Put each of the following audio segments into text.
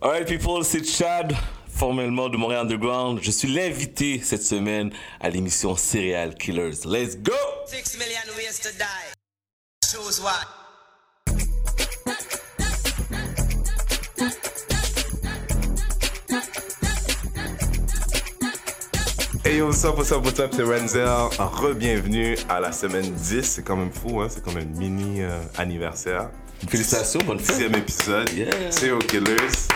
Alright people, c'est Chad, formellement de Montréal Underground. Je suis l'invité cette semaine à l'émission Serial Killers. Let's go! Six million ways to die. Choose one. Hey yo, what's up, what's up, what's up, c'est Renzel. Re-bienvenue à la semaine 10. C'est quand même fou, hein? c'est comme un mini euh, anniversaire. Félicitations, bonne fête. Dixième épisode. Yeah. Serial Killers.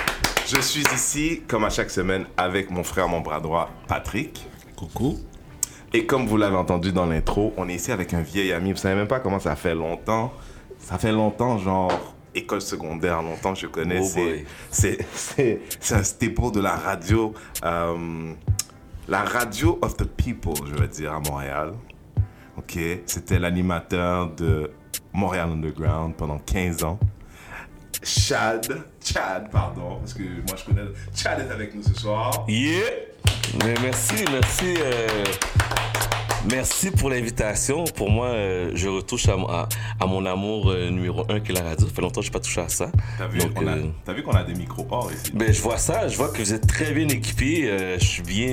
Je suis ici, comme à chaque semaine, avec mon frère, mon bras droit, Patrick. Coucou. Et comme vous l'avez entendu dans l'intro, on est ici avec un vieil ami. Vous savez même pas comment ça fait longtemps. Ça fait longtemps, genre école secondaire, longtemps que je connais. Oh c'est, boy. c'est, c'est, c'est un staple de la radio. euh, la radio of the people, je veux dire, à Montréal. Ok, c'était l'animateur de Montréal Underground pendant 15 ans. Chad, Chad, pardon, parce que moi je connais. Chad est avec nous ce soir. Yeah! Mais merci, merci. euh, merci pour l'invitation. Pour moi, euh, je retouche à, à- à mon amour euh, numéro un qui est la radio. Ça fait longtemps que je n'ai pas touché à ça. T'as vu, a, qu'on a des micros or ici. ben, je vois ça, je vois que vous êtes très bien équipé. euh, je suis bien,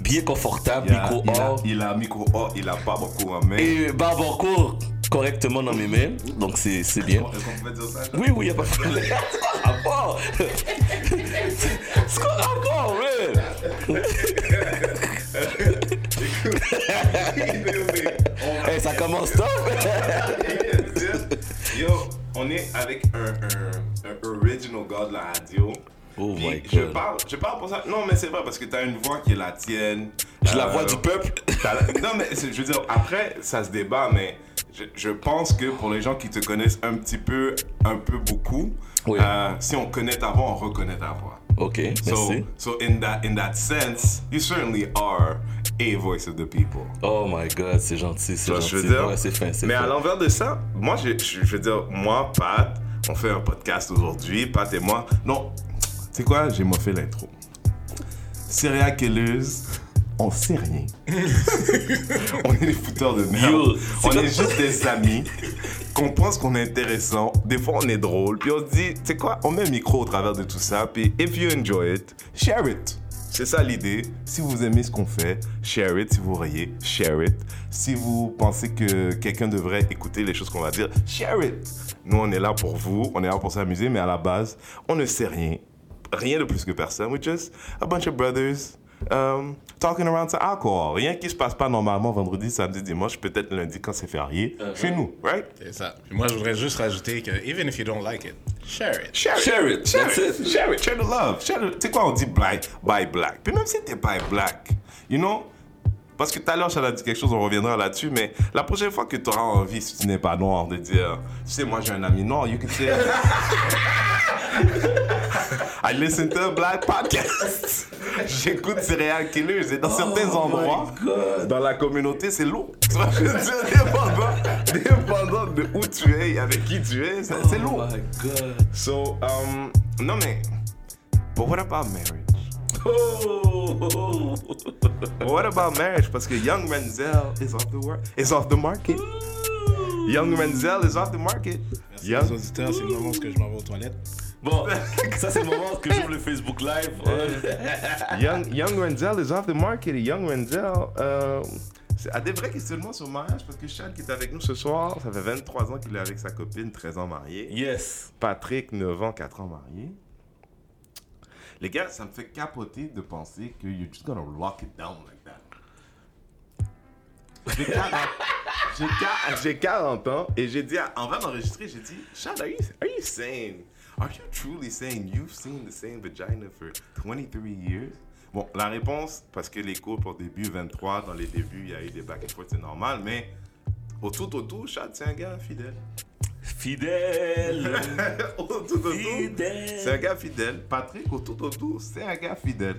bien confortable, Il micro il a, or. il a micro or, il a pas beaucoup en main. Et barbe en cours correctement dans mes mains. Donc c'est c'est bien. Est-ce qu'on pouvait dire ça? Oui, oui, y a pas de problème. C'est quoi le rapport? C'est quoi? Le rapport, man? Hey, ça commence top! Yo, on est avec un, un, un original gars de la radio. Oh Puis my je parle, je parle pour ça. Non, mais c'est vrai parce que t'as une voix qui est la tienne. Je la Euh, voix du peuple. Non, mais je veux dire, après, ça se débat, mais je, je pense que pour les gens qui te connaissent un petit peu, un peu beaucoup, Oui. euh, si on connaît ta voix, on reconnaît ta voix. Ok, So, merci. so in that in that sense, you certainly are a voice of the people. Oh my god, c'est gentil, c'est gentil. je veux dire? Ouais, c'est fin, c'est Mais fin. à l'envers de ça, moi, je, je, je veux dire, moi, Pat, on fait un podcast aujourd'hui, Pat et moi. Non, sais quoi, j'ai moffé l'intro. Serial Killers, on sait rien. on est des fouteurs de merde. Yo, c'est on est juste des amis qu'on pense qu'on est intéressant. Des fois, on est drôle. Puis on se dit, tu sais quoi, on met un micro au travers de tout ça. Puis if you enjoy it, share it. C'est ça l'idée. Si vous aimez ce qu'on fait, share it. Si vous riez, share it. Si vous pensez que quelqu'un devrait écouter les choses qu'on va dire, share it. Nous, on est là pour vous. On est là pour s'amuser. Mais à la base, on ne sait rien. Rien de plus que personne. We're just a bunch of brothers um, talking around to alcohol. Rien qui se passe pas normalement vendredi, samedi, dimanche, peut-être lundi quand c'est férié. Chez nous, right? C'est ça. Puis moi, je voudrais juste rajouter que, even if you don't like it, share it. Share it. Share it, Share that's it. it. Share it. Share the love. Share the... Tu sais quoi, on dit black, by black. Puis même si t'es by black, you know, parce que tout à l'heure, Chad a dit quelque chose, on reviendra là-dessus, mais la prochaine fois que tu auras envie, si tu n'es pas noir, de dire, tu sais, moi j'ai un ami noir, you can say, I listen to a black podcast. J'écoute Serial Killers et dans certains endroits, dans la communauté, c'est lourd. Tu vois, je veux dire, dépendant, de où tu es et avec qui tu es, c'est c'est lourd. Oh my god. So, um, no man. But what about marriage? Oh. What about marriage? Parce que Young Renzel is off the is off the market. Young Renzel is off the market. Les Young, auditeurs, c'est le moment où je m'en vais aux toilettes. Bon, ça c'est le moment que j'ouvre le Facebook Live. young, young Renzel is off the market. Et Young Renzel, euh, c'est à des vrais questionnements sur le mariage parce que Chad qui est avec nous ce soir, ça fait 23 ans qu'il est avec sa copine, 13 ans marié. Yes. Patrick, 9 ans, 4 ans marié. Les gars, ça me fait capoter de penser que you're just gonna lock it down like that. J'ai 40, j'ai quar- j'ai 40 ans et j'ai dit, à- en train d'enregistrer, j'ai dit, Chad, are you, are you saying, are you truly saying you've seen the same vagina for 23 years? Bon, la réponse, parce que les couples au début, 23, dans les débuts, il y a eu des back and forth, c'est normal, mais au tout, au tout, Chad, c'est un gars fidèle. Fidèle. au tout, au tout. Fidèle. C'est un gars fidèle. Patrick, au tout autour, c'est un gars fidèle.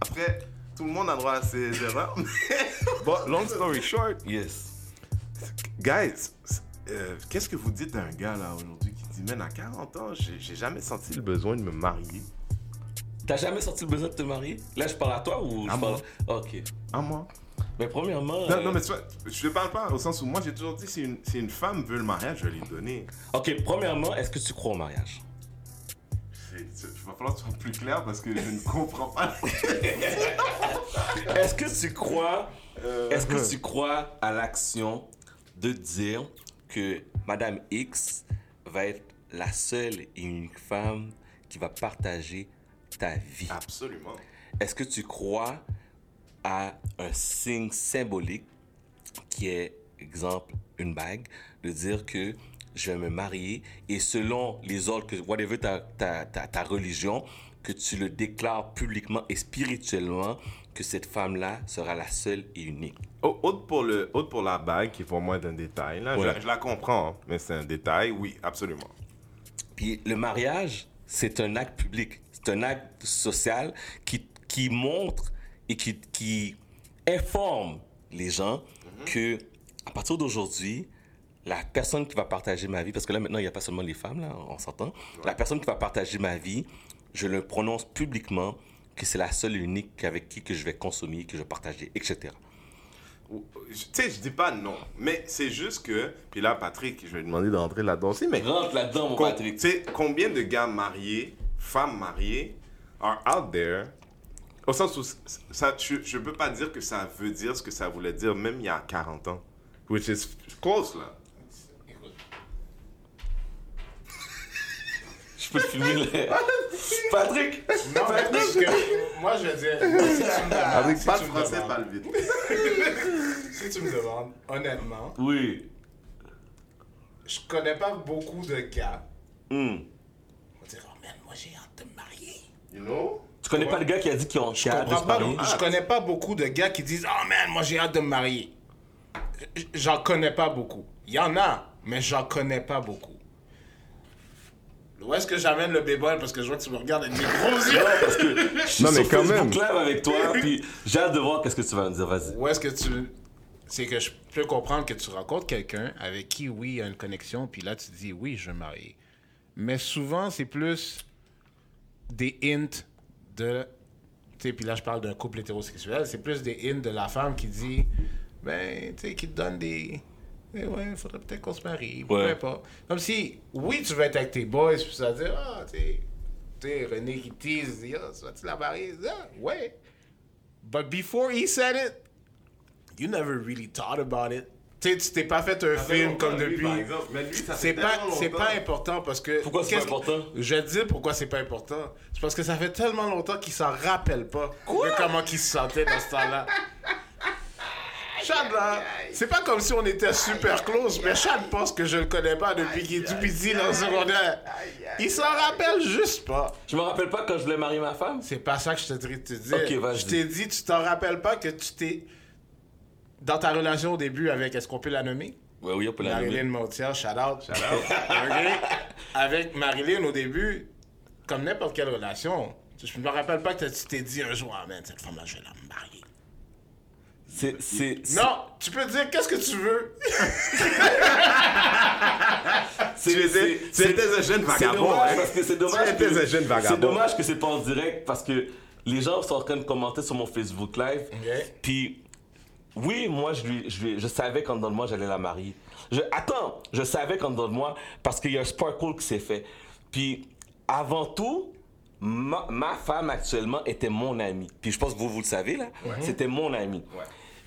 Après, tout le monde a droit à ses erreurs. bon, long story short, Yes. guys, euh, qu'est-ce que vous dites d'un gars là aujourd'hui? Dit, man, à 40 ans, j'ai jamais senti le besoin de me marier. T'as jamais senti le besoin de te marier? Là, je parle à toi ou je À parle. moi. Ok. À moi. Mais premièrement. Non, euh, non, mais tu vois, je te parle pas au sens où moi j'ai toujours dit si une, si une femme veut le mariage, je vais lui donner. Ok, premièrement, est-ce que tu crois au mariage? Il va falloir que tu sois plus clair parce que je ne comprends pas. Est-ce que tu crois, est-ce que tu crois à l'action de dire que Madame X va être la seule et unique femme qui va partager ta vie? Absolument. Est-ce que tu crois à un signe symbolique qui est, exemple, une bague, de dire que je vais me marier et selon les ordres, que whatever ta, ta, ta, ta religion, que tu le déclares publiquement et spirituellement que cette femme-là sera la seule et unique? Au- Autre pour, le, autre pour la bague, qui pour moi est un détail. Là, Ouais. je la comprends, hein, mais c'est un détail, oui, absolument. Puis le mariage, c'est un acte public, c'est un acte social qui, qui montre et qui, qui informe les gens que à partir d'aujourd'hui, la personne qui va partager ma vie, parce que là maintenant il n'y a pas seulement les femmes, là, on s'entend, la personne qui va partager ma vie, je le prononce publiquement que c'est la seule et unique avec qui que je vais consommer, que je vais partager, etc. Tu sais, je dis pas non, mais c'est juste que. Puis là, Patrick, je vais lui demander de rentrer là-dedans aussi, mais. Rentre là-dedans, mon Patrick. Tu sais, combien de gars mariés, femmes mariées, are out there, au sens où ça, je, je peux pas dire que ça veut dire ce que ça voulait dire même il y a 40 ans. Which is close, là. Je peux te filmer là. Patrick! Non, mais parce que moi, je veux dire, si tu me demandes, Avec si pas tu me français, demandes- pas le vite. si tu me demandes, honnêtement, Oui. je connais pas beaucoup de gars. Hmm. On va dire, oh man, moi j'ai hâte de me marier. You know? Tu connais pas le gars qui a dit qu'il ont Je qu'il a hâte de comprends se pas, marier? je connais pas beaucoup de gars qui disent, oh man, moi j'ai hâte de me marier. J- J'en connais pas beaucoup. Il y en a, mais j'en connais pas beaucoup. Où est-ce que j'amène le b-boy parce que je vois que tu me regardes avec des gros yeux. Non, parce que je suis Non, mais sur quand Facebook même. Live avec toi, puis j'ai hâte de voir qu'est-ce que tu vas me dire. Vas-y. Où est-ce que tu. C'est que je peux comprendre que tu rencontres quelqu'un avec qui, oui, il y a une connexion, puis là, tu dis, oui, je veux me marier. Mais souvent, c'est plus des hints de. Tu sais, puis là, je parle d'un couple hétérosexuel, c'est plus des hints de la femme qui dit, ben, tu sais, qui te donne des. Eh ouais, il faudrait peut-être qu'on se marie, ou Ouais. peu importe. Comme si, oui, tu veux être avec tes boys, puis ça dire, ah, tu sais, tu sais, René qui tease, dit, ah, vas-tu la marier? Ah, ouais. But before he said it, you never really thought about it. Tu sais, tu t'es pas fait un film comme depuis. Mais lui, ça C'est pas, c'est pas important parce que. Pourquoi c'est pas qu'est-ce que- important? Je vais te dire pourquoi c'est pas important. C'est parce que ça fait tellement longtemps qu'il s'en rappelle pas de comment il se sentait dans ce temps-là. Chad, là, c'est pas comme si on était super close, mais Chad pense que je le connais pas depuis qu'il est tout petit dans le secondaire. Il s'en rappelle juste pas. Je me rappelle pas quand je voulais marier ma femme. C'est pas ça que je t'ai dit de te dire. Ok, vas-y. je t'ai dit, tu t'en rappelles pas que tu t'es. Dans ta relation au début avec, est-ce qu'on peut la nommer? Ouais, oui, on peut la Marilyn nommer. Montiel, shout out. Shout out. Avec Marilyn au début, comme n'importe quelle relation, je me rappelle pas que tu t'es dit un jour, ah man, cette femme-là, je vais la marier. C'est, c'est, c'est- Non, tu peux dire qu'est-ce que tu veux. c'est, étais un jeune vagabond. dommage hein. parce que c'est dommage. Que- un jeune vagabond. C'est dommage que c'est pas en direct parce que les gens sont en train de commenter sur mon Facebook Live. Puis, oui, moi, je, lui, je, lui- je savais qu'en dedans de moi, j'allais la marier. Je, attends, je savais qu'en dedans de moi, parce qu'il y a un sparkle qui s'est fait. Puis, avant tout, ma, ma femme actuellement était mon amie. Puis, je pense que vous, vous le savez, là. C'était mon amie.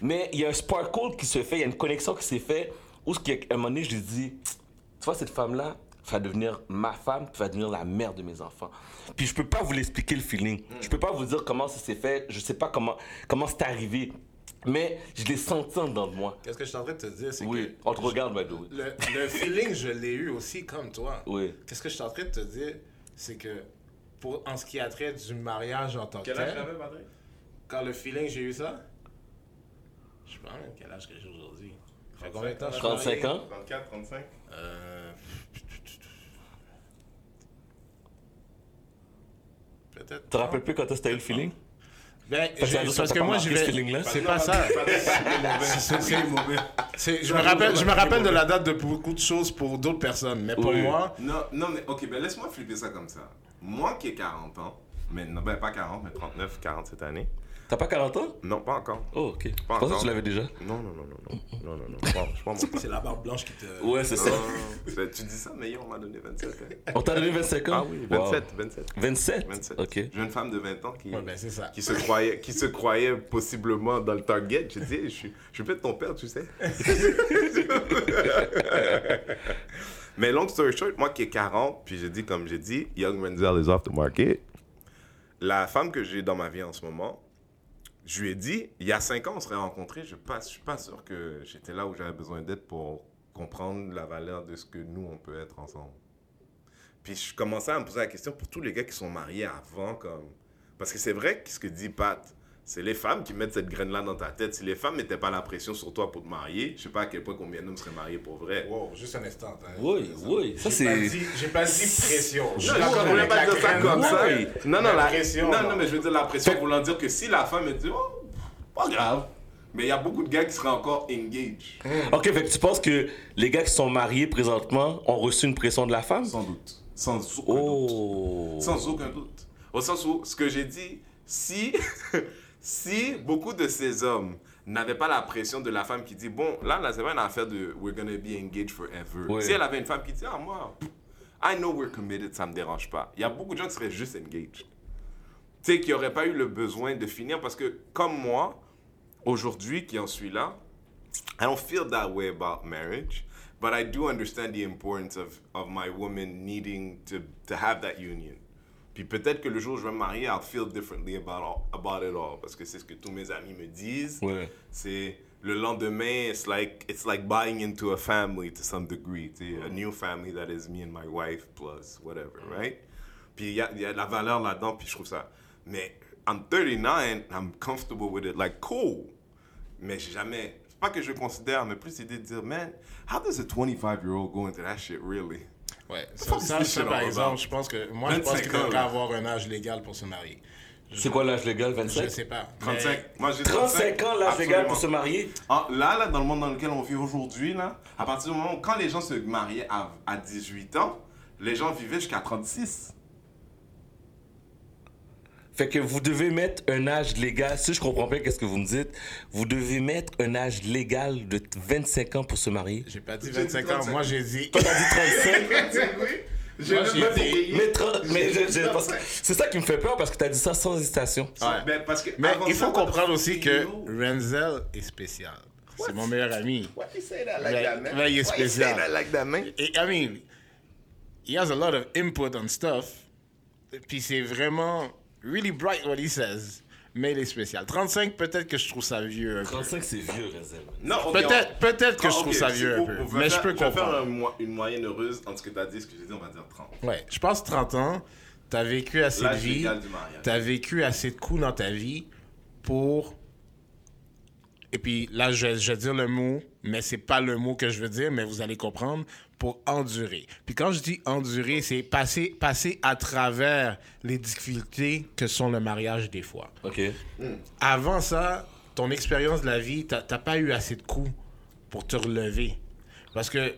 Mais il y a un sparkle qui se fait, il y a une connexion qui s'est fait, où, ce qui, à un moment donné, je lui dis, tu vois, cette femme-là va devenir ma femme, puis va devenir la mère de mes enfants. Puis je peux pas vous l'expliquer le feeling. Je peux pas vous dire comment ça s'est fait. Je sais pas comment comment c'est arrivé. Mais je l'ai senti en dedans de moi. Qu'est-ce que je suis en train de te dire, c'est Oui, on te regarde, que le, le feeling, je l'ai eu aussi comme toi. Oui. Qu'est-ce que je suis en train de te dire, c'est que pour, en ce qui a trait du mariage en tant que tel, Patrick? quand le feeling, j'ai eu ça, je sais pas même quel âge que j'ai aujourd'hui. Ça fait combien de temps je suis 35 marié? ans 34, 35 Euh, Peut-être. Tu te rappelles plus quand t'as eu le feeling? Ben, Parce je- que ça parce que moi, je vais. C'est pas ça. C'est- c'est- c'est- Je me rappelle, je me rappelle de la date de beaucoup de choses pour d'autres personnes, mais pour Oui. moi, Non, non, mais ok, ben laisse-moi flipper ça comme ça. Moi qui ai 40 ans, mais non, ben pas 40, mais 39, 40 cette année, T'as pas 40 ans Non, pas encore. Oh, ok. Je Pas pensais que encore. tu l'avais déjà. Non, non, non, non, non. Non, non, non. Je je. C'est la barbe blanche qui te. Ouais, c'est ça. Tu dis ça, mais hier, on m'a donné 27. hein. On t'a donné 25 ans Ah oui, Wow. 27, 27. 27 27. Ok. Jeune femme de 20 ans qui, Ouais, ben, c'est ça. qui, se croyait, qui se croyait possiblement dans le target. Je dis, je suis, je suis peut-être ton père, tu sais. Mais long story short, moi qui ai 40, puis j'ai dit, comme j'ai dit, Young Renzel is off the market. La femme que j'ai dans ma vie en ce moment, je lui ai dit, il y a 5 ans, on serait rencontrés. Je ne suis pas sûr que j'étais là où j'avais besoin d'être pour comprendre la valeur de ce que nous, on peut être ensemble. Puis je commençais à me poser la question pour tous les gars qui sont mariés avant, comme. Parce que c'est vrai que ce que dit Pat, c'est les femmes qui mettent cette graine-là dans ta tête. Si les femmes mettaient pas la pression sur toi pour te marier, je sais pas à quel point combien d'hommes seraient mariés pour vrai. Wow, juste un instant. hein. Oui, oui. Ça, J'ai pas c'est. dit- J'ai pas dit pression. Je avec pas dire ça comme ça. Oui. Non, non, La la pression, Non, non. mais je veux dire la pression voulant dire que si la femme me dit, oh, pas grave. Mais il y a beaucoup de gars qui seraient encore engaged. Ok, fait que tu penses que les gars qui sont mariés présentement ont reçu une pression de la femme? Sans doute. Sans aucun doute. Oh. Sans aucun doute. Au sens où, ce que j'ai dit, si, si beaucoup de ces hommes n'avaient pas la pression de la femme qui dit, bon, là, là c'est pas une affaire de we're gonna be engaged forever. Ouais. Si elle avait une femme qui dit, ah, moi, I know we're committed, ça me dérange pas. Il y a beaucoup de gens qui seraient juste engaged. Tu sais, qui n'auraient pas eu le besoin de finir parce que, comme moi, aujourd'hui, qui en suis là, I don't feel that way about marriage, but I do understand the importance of, of my woman needing to, to have that union. Puis peut-être que le jour où je vais me marier, I'll feel differently about, all, about it all. Parce que c'est ce que tous mes amis me disent. Ouais. C'est le lendemain, it's like, it's like buying into a family to some degree. sais, A new family that is me and my wife plus whatever, right? Puis il y a, il y a de la valeur là-dedans, puis je trouve ça. Mais I'm 39, I'm comfortable with it. Like, cool. Mais jamais. C'est pas que je considère, mais plus l'idée de dire, man, how does a 25-year-old go into that shit really? Ouais, ça, ça, ça, par exemple, je pense que moi, je pense 25 qu'il devrait là. avoir un âge légal pour se marier. C'est quoi l'âge légal Je 25 sais pas. 35. Moi, j'ai 35 ans, l'âge légal pour se marier? Ah, là, là, dans le monde dans lequel on vit aujourd'hui, là, à partir du moment où, quand les gens se mariaient à, à 18 ans, les gens vivaient jusqu'à 36. Fait que vous devez mettre un âge légal, si je comprends bien qu'est-ce que vous me dites, vous devez mettre un âge légal de 25 ans pour se marier. J'ai pas dit J'ai dit 25 ans, 35. moi j'ai dit. Toi, t'as dit 35 J'ai Moi, même j'ai pas dit-. Mais, je- je- c'est ça qui me fait peur parce que t'as dit ça sans hésitation. Ouais. Ben, parce que Mais il faut comprendre aussi do que? Renzel est spécial. C'est mon meilleur ami. Why you say that like that, man? il est Why you say spécial. that like that, man? Et, I mean, he has a lot of input on stuff. Puis c'est vraiment really bright what he says. Mais il est spécial. 35, peut-être que je trouve ça vieux un peu. 35 c'est vieux, Renzel. Non, Peut-être on- peut-être que je trouve ça vieux un peu. on va Mais faire- je peux faire comprendre. un mo- une moyenne heureuse entre ce que tu as dit et ce que j'ai dit, on va dire 30. Ouais, je pense 30 ans, t'as vécu assez de vie, t'as vécu assez de coups dans ta vie pour... Et puis là, je, je vais dire le mot, mais c'est pas le mot que je veux dire, mais vous allez comprendre, pour endurer. Puis quand je dis endurer, c'est passer, passer à travers les difficultés que sont le mariage des fois. Ok. Avant ça, ton expérience de la vie, t'as pas eu assez de coups pour te relever. Parce que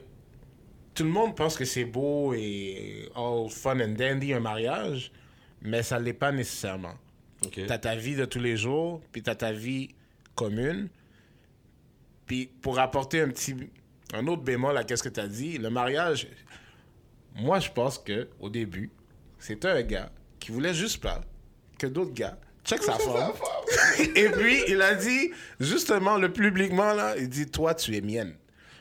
tout le monde pense que c'est beau et all fun and dandy un mariage, mais ça l'est pas nécessairement. Ok. T'as ta vie de tous les jours, puis t'as ta vie commune. Puis pour apporter un petit, un autre bémol à qu'est-ce que t'as dit, le mariage, moi je pense que au début, c'était un gars qui voulait juste pas que d'autres gars check sa femme. Et puis il a dit justement le publiquement là, il dit toi tu es mienne.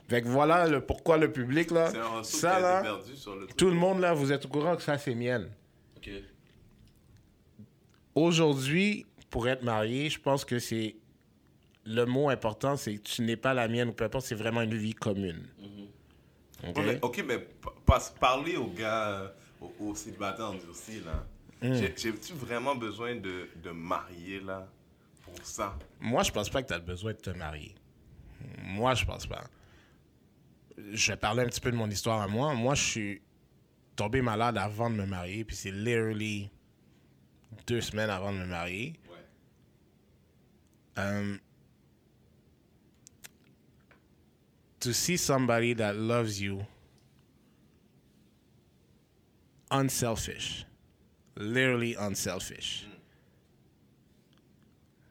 Fait que voilà le pourquoi le public là, ça là, perdu sur le truc. tout le monde là, vous êtes au courant que ça c'est mienne. Aujourd'hui, pour être marié, je pense que c'est le mot important, c'est que tu n'es pas la mienne ou peu importe, c'est vraiment une vie commune. Ok? Ouais, mais- ok, mais pa- passe- parler aux gars, euh, aux, aux célibataires endurcis, là. J'ai- J'ai-tu vraiment besoin de, de marier, là, pour ça? Moi, je pense pas que tu as besoin de te marier. Moi, je pense pas. Je vais parler un petit peu de mon histoire à moi. Moi, je suis tombé malade avant de me marier, puis c'est literally deux semaines avant de me marier. Um, to see somebody that loves you unselfish, literally unselfish.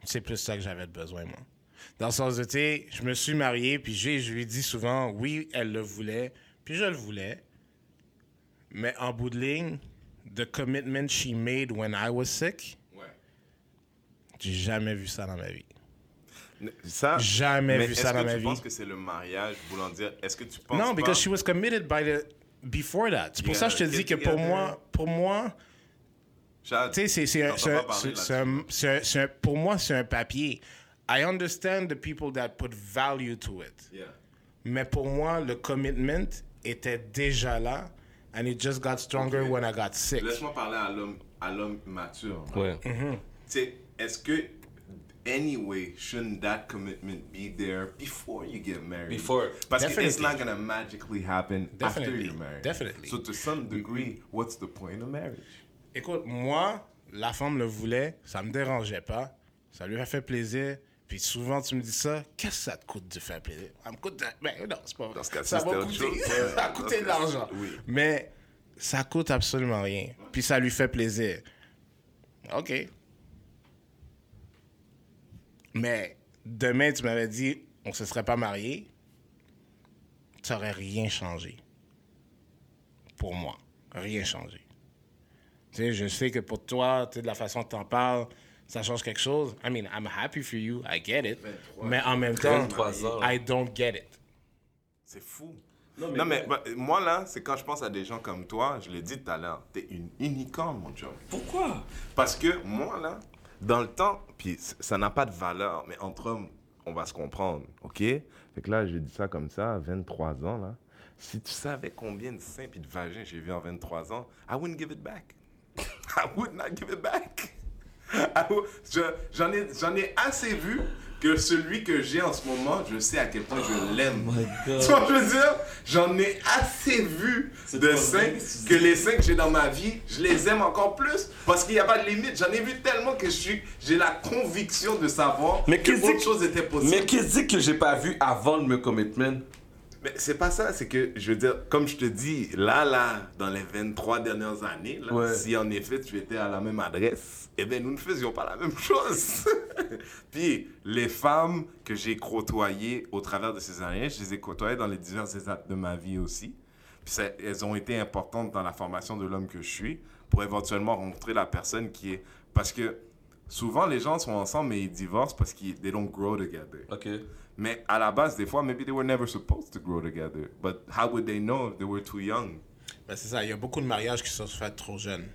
c'est plus ça que j'avais besoin, moi. Dans le sens de, tu sais, je me suis marié, puis je lui dis souvent, oui, elle le voulait, puis je le voulais. Mais en bout de ligne, the commitment she made when I was sick, Ouais. j'ai jamais vu ça dans ma vie. Ça, Jamais mais vu est-ce ça que dans ma tu vie. penses que c'est le mariage voulant dire Est-ce que tu penses Non, pas because she was committed by the before that. C'est pour You ça que je te dis que pour moi, pour moi, tu sais, c'est c'est pour moi c'est un papier. I understand the people that put value to it. Yeah. Mais pour moi, le commitment était déjà là, and it just got stronger Ok. when I got sick. Laisse-moi parler à l'homme, à l'homme mature. Ouais. Mm-hmm. Tu sais, est-ce que anyway shouldn't that commitment be there before you get married? Before. Parce que it's not gonna magically happen after Definitely. you're married. Definitely. So to some degree, what's the point of marriage? Écoute, moi, la femme le voulait, ça me dérangeait pas, ça lui a fait plaisir. Puis souvent, tu me dis ça, qu'est-ce que ça te coûte de faire plaisir? Ça me coûte. de- Ben non, c'est pas vrai. Dans ce cas-ci, ça va coûter. chose. ça a coûté de l'argent. oui. Mais ça coûte absolument rien. Puis ça lui fait plaisir. OK. Mais demain, tu m'avais dit, on se serait pas mariés, ça aurait rien changé. Pour moi. Rien changé. Tu sais, je sais que pour toi, tu sais, de la façon que t'en parles, ça change quelque chose. I mean, I'm happy for you, I get it. 23. Mais en même temps, 23 ans. I don't get it. C'est fou. Non, mais, bah, moi, là, c'est quand je pense à des gens comme toi, je l'ai dit tout à l'heure, t'es une unicorn, mon job. Pourquoi? Parce que moi, là, dans le temps, puis ça n'a pas de valeur, mais entre hommes, on va se comprendre, OK? Fait que là, je dis ça comme ça, à 23 ans, là. Si tu savais combien de seins et de vagins j'ai vu en 23 ans, I wouldn't give it back. I would not give it back. Would- je- J'en ai, j'en ai assez vu que celui que j'ai en ce moment, je sais à quel point je l'aime. Oh my God. Tu vois, je veux dire, j'en ai assez vu de tu que les seins que j'ai dans ma vie, je les aime encore plus parce qu'il n'y a pas de limite. J'en ai vu tellement que je suis, j'ai la conviction de savoir Mais que autre chose était possible. Mais qui dit que j'ai pas vu avant le commitment? Mais c'est pas ça, c'est que, je veux dire, comme je te dis, là, là, dans les 23 dernières années, là, Ouais. si en effet tu étais à la même adresse, eh bien, nous ne faisions pas la même chose. Puis, les femmes que j'ai côtoyées au travers de ces années, je les ai côtoyées dans les diverses étapes de ma vie aussi. Puis, ça- elles ont été importantes dans la formation de l'homme que je suis pour éventuellement rencontrer la personne qui est. Parce que souvent, les gens sont ensemble, mais ils divorcent parce qu'ils they don't grow together. Ok. Mais à la base, des fois, maybe they were never supposed to grow together. But how would they know if they were too young? Ben, c'est ça, il y a beaucoup de mariages qui se sont faits trop jeunes.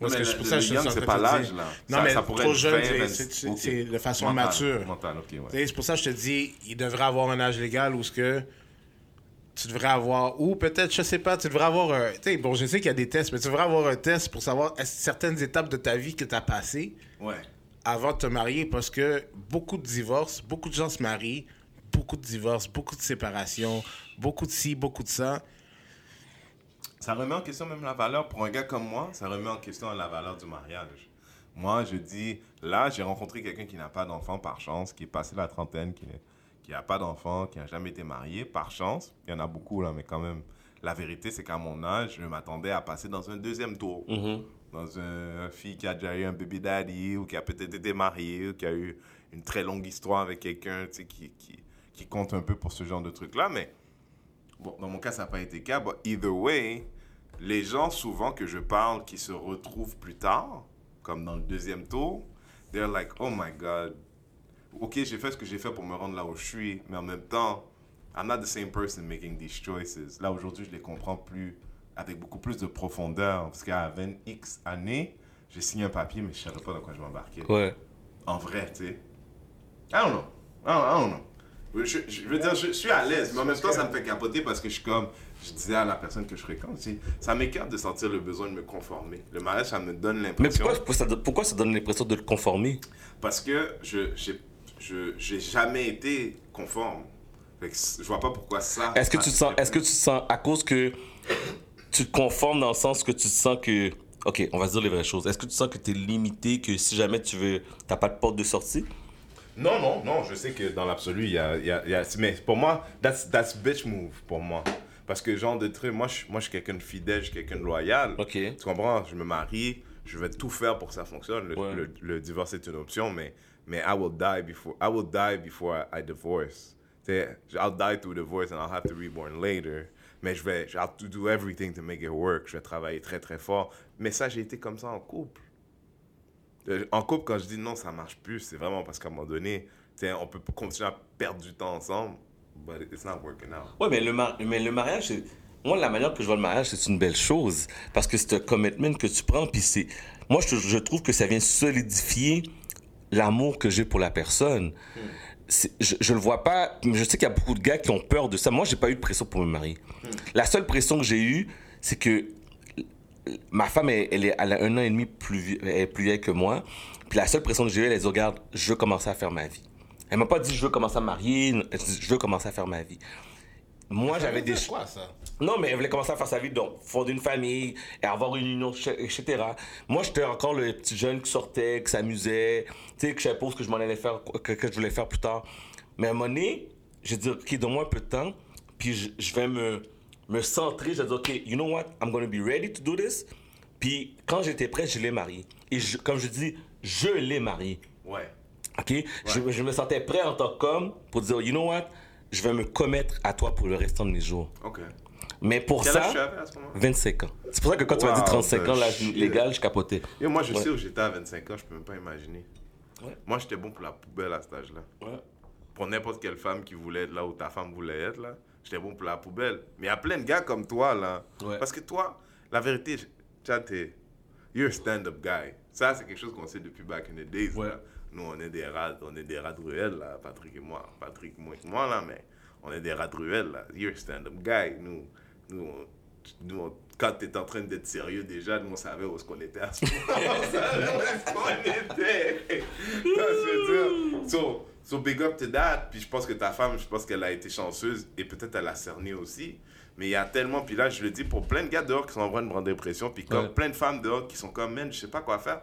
Non, Parce mais que c'est pour ça que je young, c'est pas l'âge, là. Non, Ça- mais ça pourrait trop jeune, 20, c'est- 20, c'est c'est- ok. c'est de façon Mental, mature. Mental, ouais. C'est pour ça que je te dis, il devrait avoir un âge légal où ce que tu devrais avoir, ou peut-être, je sais pas, tu devrais avoir un. Tu sais, bon, je sais qu'il y a des tests, mais tu devrais avoir un test pour savoir certaines étapes de ta vie que tu as passées Ouais. avant de te marier parce que beaucoup de divorces, beaucoup de gens se marient, beaucoup de divorces, beaucoup de séparations, beaucoup de ci, beaucoup de ça. Ça remet en question même la valeur, pour un gars comme moi, ça remet en question la valeur du mariage. Moi, je dis, là, j'ai rencontré quelqu'un qui n'a pas d'enfant par chance, qui est passé la trentaine, qui qui n'a pas d'enfant, qui n'a jamais été marié par chance. Il y en a beaucoup, là, mais quand même, la vérité, c'est qu'à mon âge, je m'attendais à passer dans un deuxième tour. Dans une fille qui a déjà eu un baby daddy, ou qui a peut-être été mariée, ou qui a eu une très longue histoire avec quelqu'un, tu sais, qui, qui, qui compte un peu pour ce genre de truc-là. Mais Bon, dans mon cas, ça n'a pas été le cas. But either way, les gens souvent que je parle qui se retrouvent plus tard, comme dans le deuxième tour, they're like, oh my God. Ok, j'ai fait ce que j'ai fait pour me rendre là où je suis, mais en même temps, I'm not the same person making these choices. Là, aujourd'hui, je les comprends plus, avec beaucoup plus de profondeur. Parce qu'à 20 X années, j'ai signé un papier, mais je ne savais pas dans quoi je m'embarquais Ouais. en vrai, tu sais. I don't know. I don't, I don't know. Je, je veux dire, je, suis à l'aise, mais en même temps, ça me fait capoter parce que je suis comme, je disais à la personne que je fréquente, ça m'écarte de sentir le besoin de me conformer. Le mariage, ça me donne Mais l'impression. pourquoi, pourquoi ça, donne- pourquoi ça donne l'impression de le conformer? Parce que je j'ai je, j'ai jamais été conforme. Fait que c- je vois pas pourquoi ça. Est-ce que tu te sens, est-ce que tu te sens à cause que tu te conformes dans le sens que tu te sens que, ok, on va se dire les vraies choses. Est-ce que tu sens que tu es limité, que si jamais tu veux, t'as pas de porte de sortie? Non, non, non, je sais que dans l'absolu, il y a, y a- y a- Mais pour moi, that's, that's bitch move pour moi. Parce que genre de truc, moi je, moi, je suis quelqu'un de fidèle, je suis quelqu'un de loyal. Ok. Tu comprends? Je me marie, je vais tout faire pour que ça fonctionne. Le, Ouais. le- le divorce est une option, mais, mais I will die before, I will die before I, I divorce. Tu sais, I'll die through divorce and I'll have to reborn later. Mais je vais, I'll do everything to make it work. Je vais travailler très très fort. Mais ça, j'ai été comme ça en couple. Euh, En couple, quand je dis non, ça marche plus, c'est vraiment parce qu'à un moment donné, on peut continuer à perdre du temps ensemble, but it's not working out. Ouais, mais le, mar- mais le mariage, c'est- moi, la manière que je vois le mariage, c'est une belle chose. Parce que c'est un commitment que tu prends. Puis c'est. Moi, je, je trouve que ça vient solidifier l'amour que j'ai pour la personne. C'est- Je, je le vois pas. Je sais qu'il y a beaucoup de gars qui ont peur de ça. Moi, j'ai pas eu de pression pour me marier. La seule pression que j'ai eue, c'est que ma femme, elle, elle est, elle a un an et demi plus, vie- elle est plus vieille que moi. Puis la seule pression que j'ai eue, elle a dit Regarde, je veux commencer à faire ma vie. Elle m'a pas dit Je veux commencer à me marier. Je veux commencer à faire ma vie. Moi, j'avais des. Quoi ça? Non, mais elle voulait commencer à faire sa vie, donc fonder une famille, et avoir une union, etc. Moi, j'étais encore le petit jeune qui sortait, qui s'amusait, tu sais, que je ce que je m'en allais faire, que, que je voulais faire plus tard. Mais à un moment donné, j'ai dit, OK, donne-moi un peu de temps, puis je, je vais me, me centrer. J'ai dit, OK, you know what, I'm going to be ready to do this. Puis quand j'étais prêt, je l'ai marié. Et je- comme je dis, je l'ai marié. Ouais. OK? Je, je me sentais prêt en tant qu'homme pour dire, you know what, je vais me commettre à toi pour le restant de mes jours. Ok. Mais pour Quel ça. âge tu avais à ce moment 25 ans. C'est pour ça que quand tu m'as dit Wow, 35 ans, l'âge légal, je capotais. Et moi, je Ouais. sais où j'étais à 25 ans, je peux même pas imaginer. Ouais. Moi, j'étais bon pour la poubelle à cet âge-là. Pour n'importe quelle femme qui voulait être là où ta femme voulait être, là, j'étais bon pour la poubelle. Mais il y a plein de gars comme toi, là. Ouais. Parce que toi, la vérité, tu t'es. You're a stand-up guy. Ça, c'est quelque chose qu'on sait depuis back in the days. Ouais. là. Nous, on est des rats, on est des rats de ruelle, là, Patrick et moi. Patrick, moins que moi, là, mais on est des rats de ruelle, là. You're a stand-up guy. Nous, nous, on- nous, on- quand t'étais en train d'être sérieux déjà, nous, on savait où est-ce qu'on était à ce moment. on savait où est-ce qu'on était. Ça, je veux dire. So, so big up to that. Puis je pense que ta femme, je pense qu'elle a été chanceuse et peut-être elle a cerné aussi. Mais il y a tellement, puis là, je le dis pour plein de gars dehors qui sont en train de prendre dépression, puis comme Ouais. plein de femmes dehors qui sont comme, man, je sais pas quoi faire.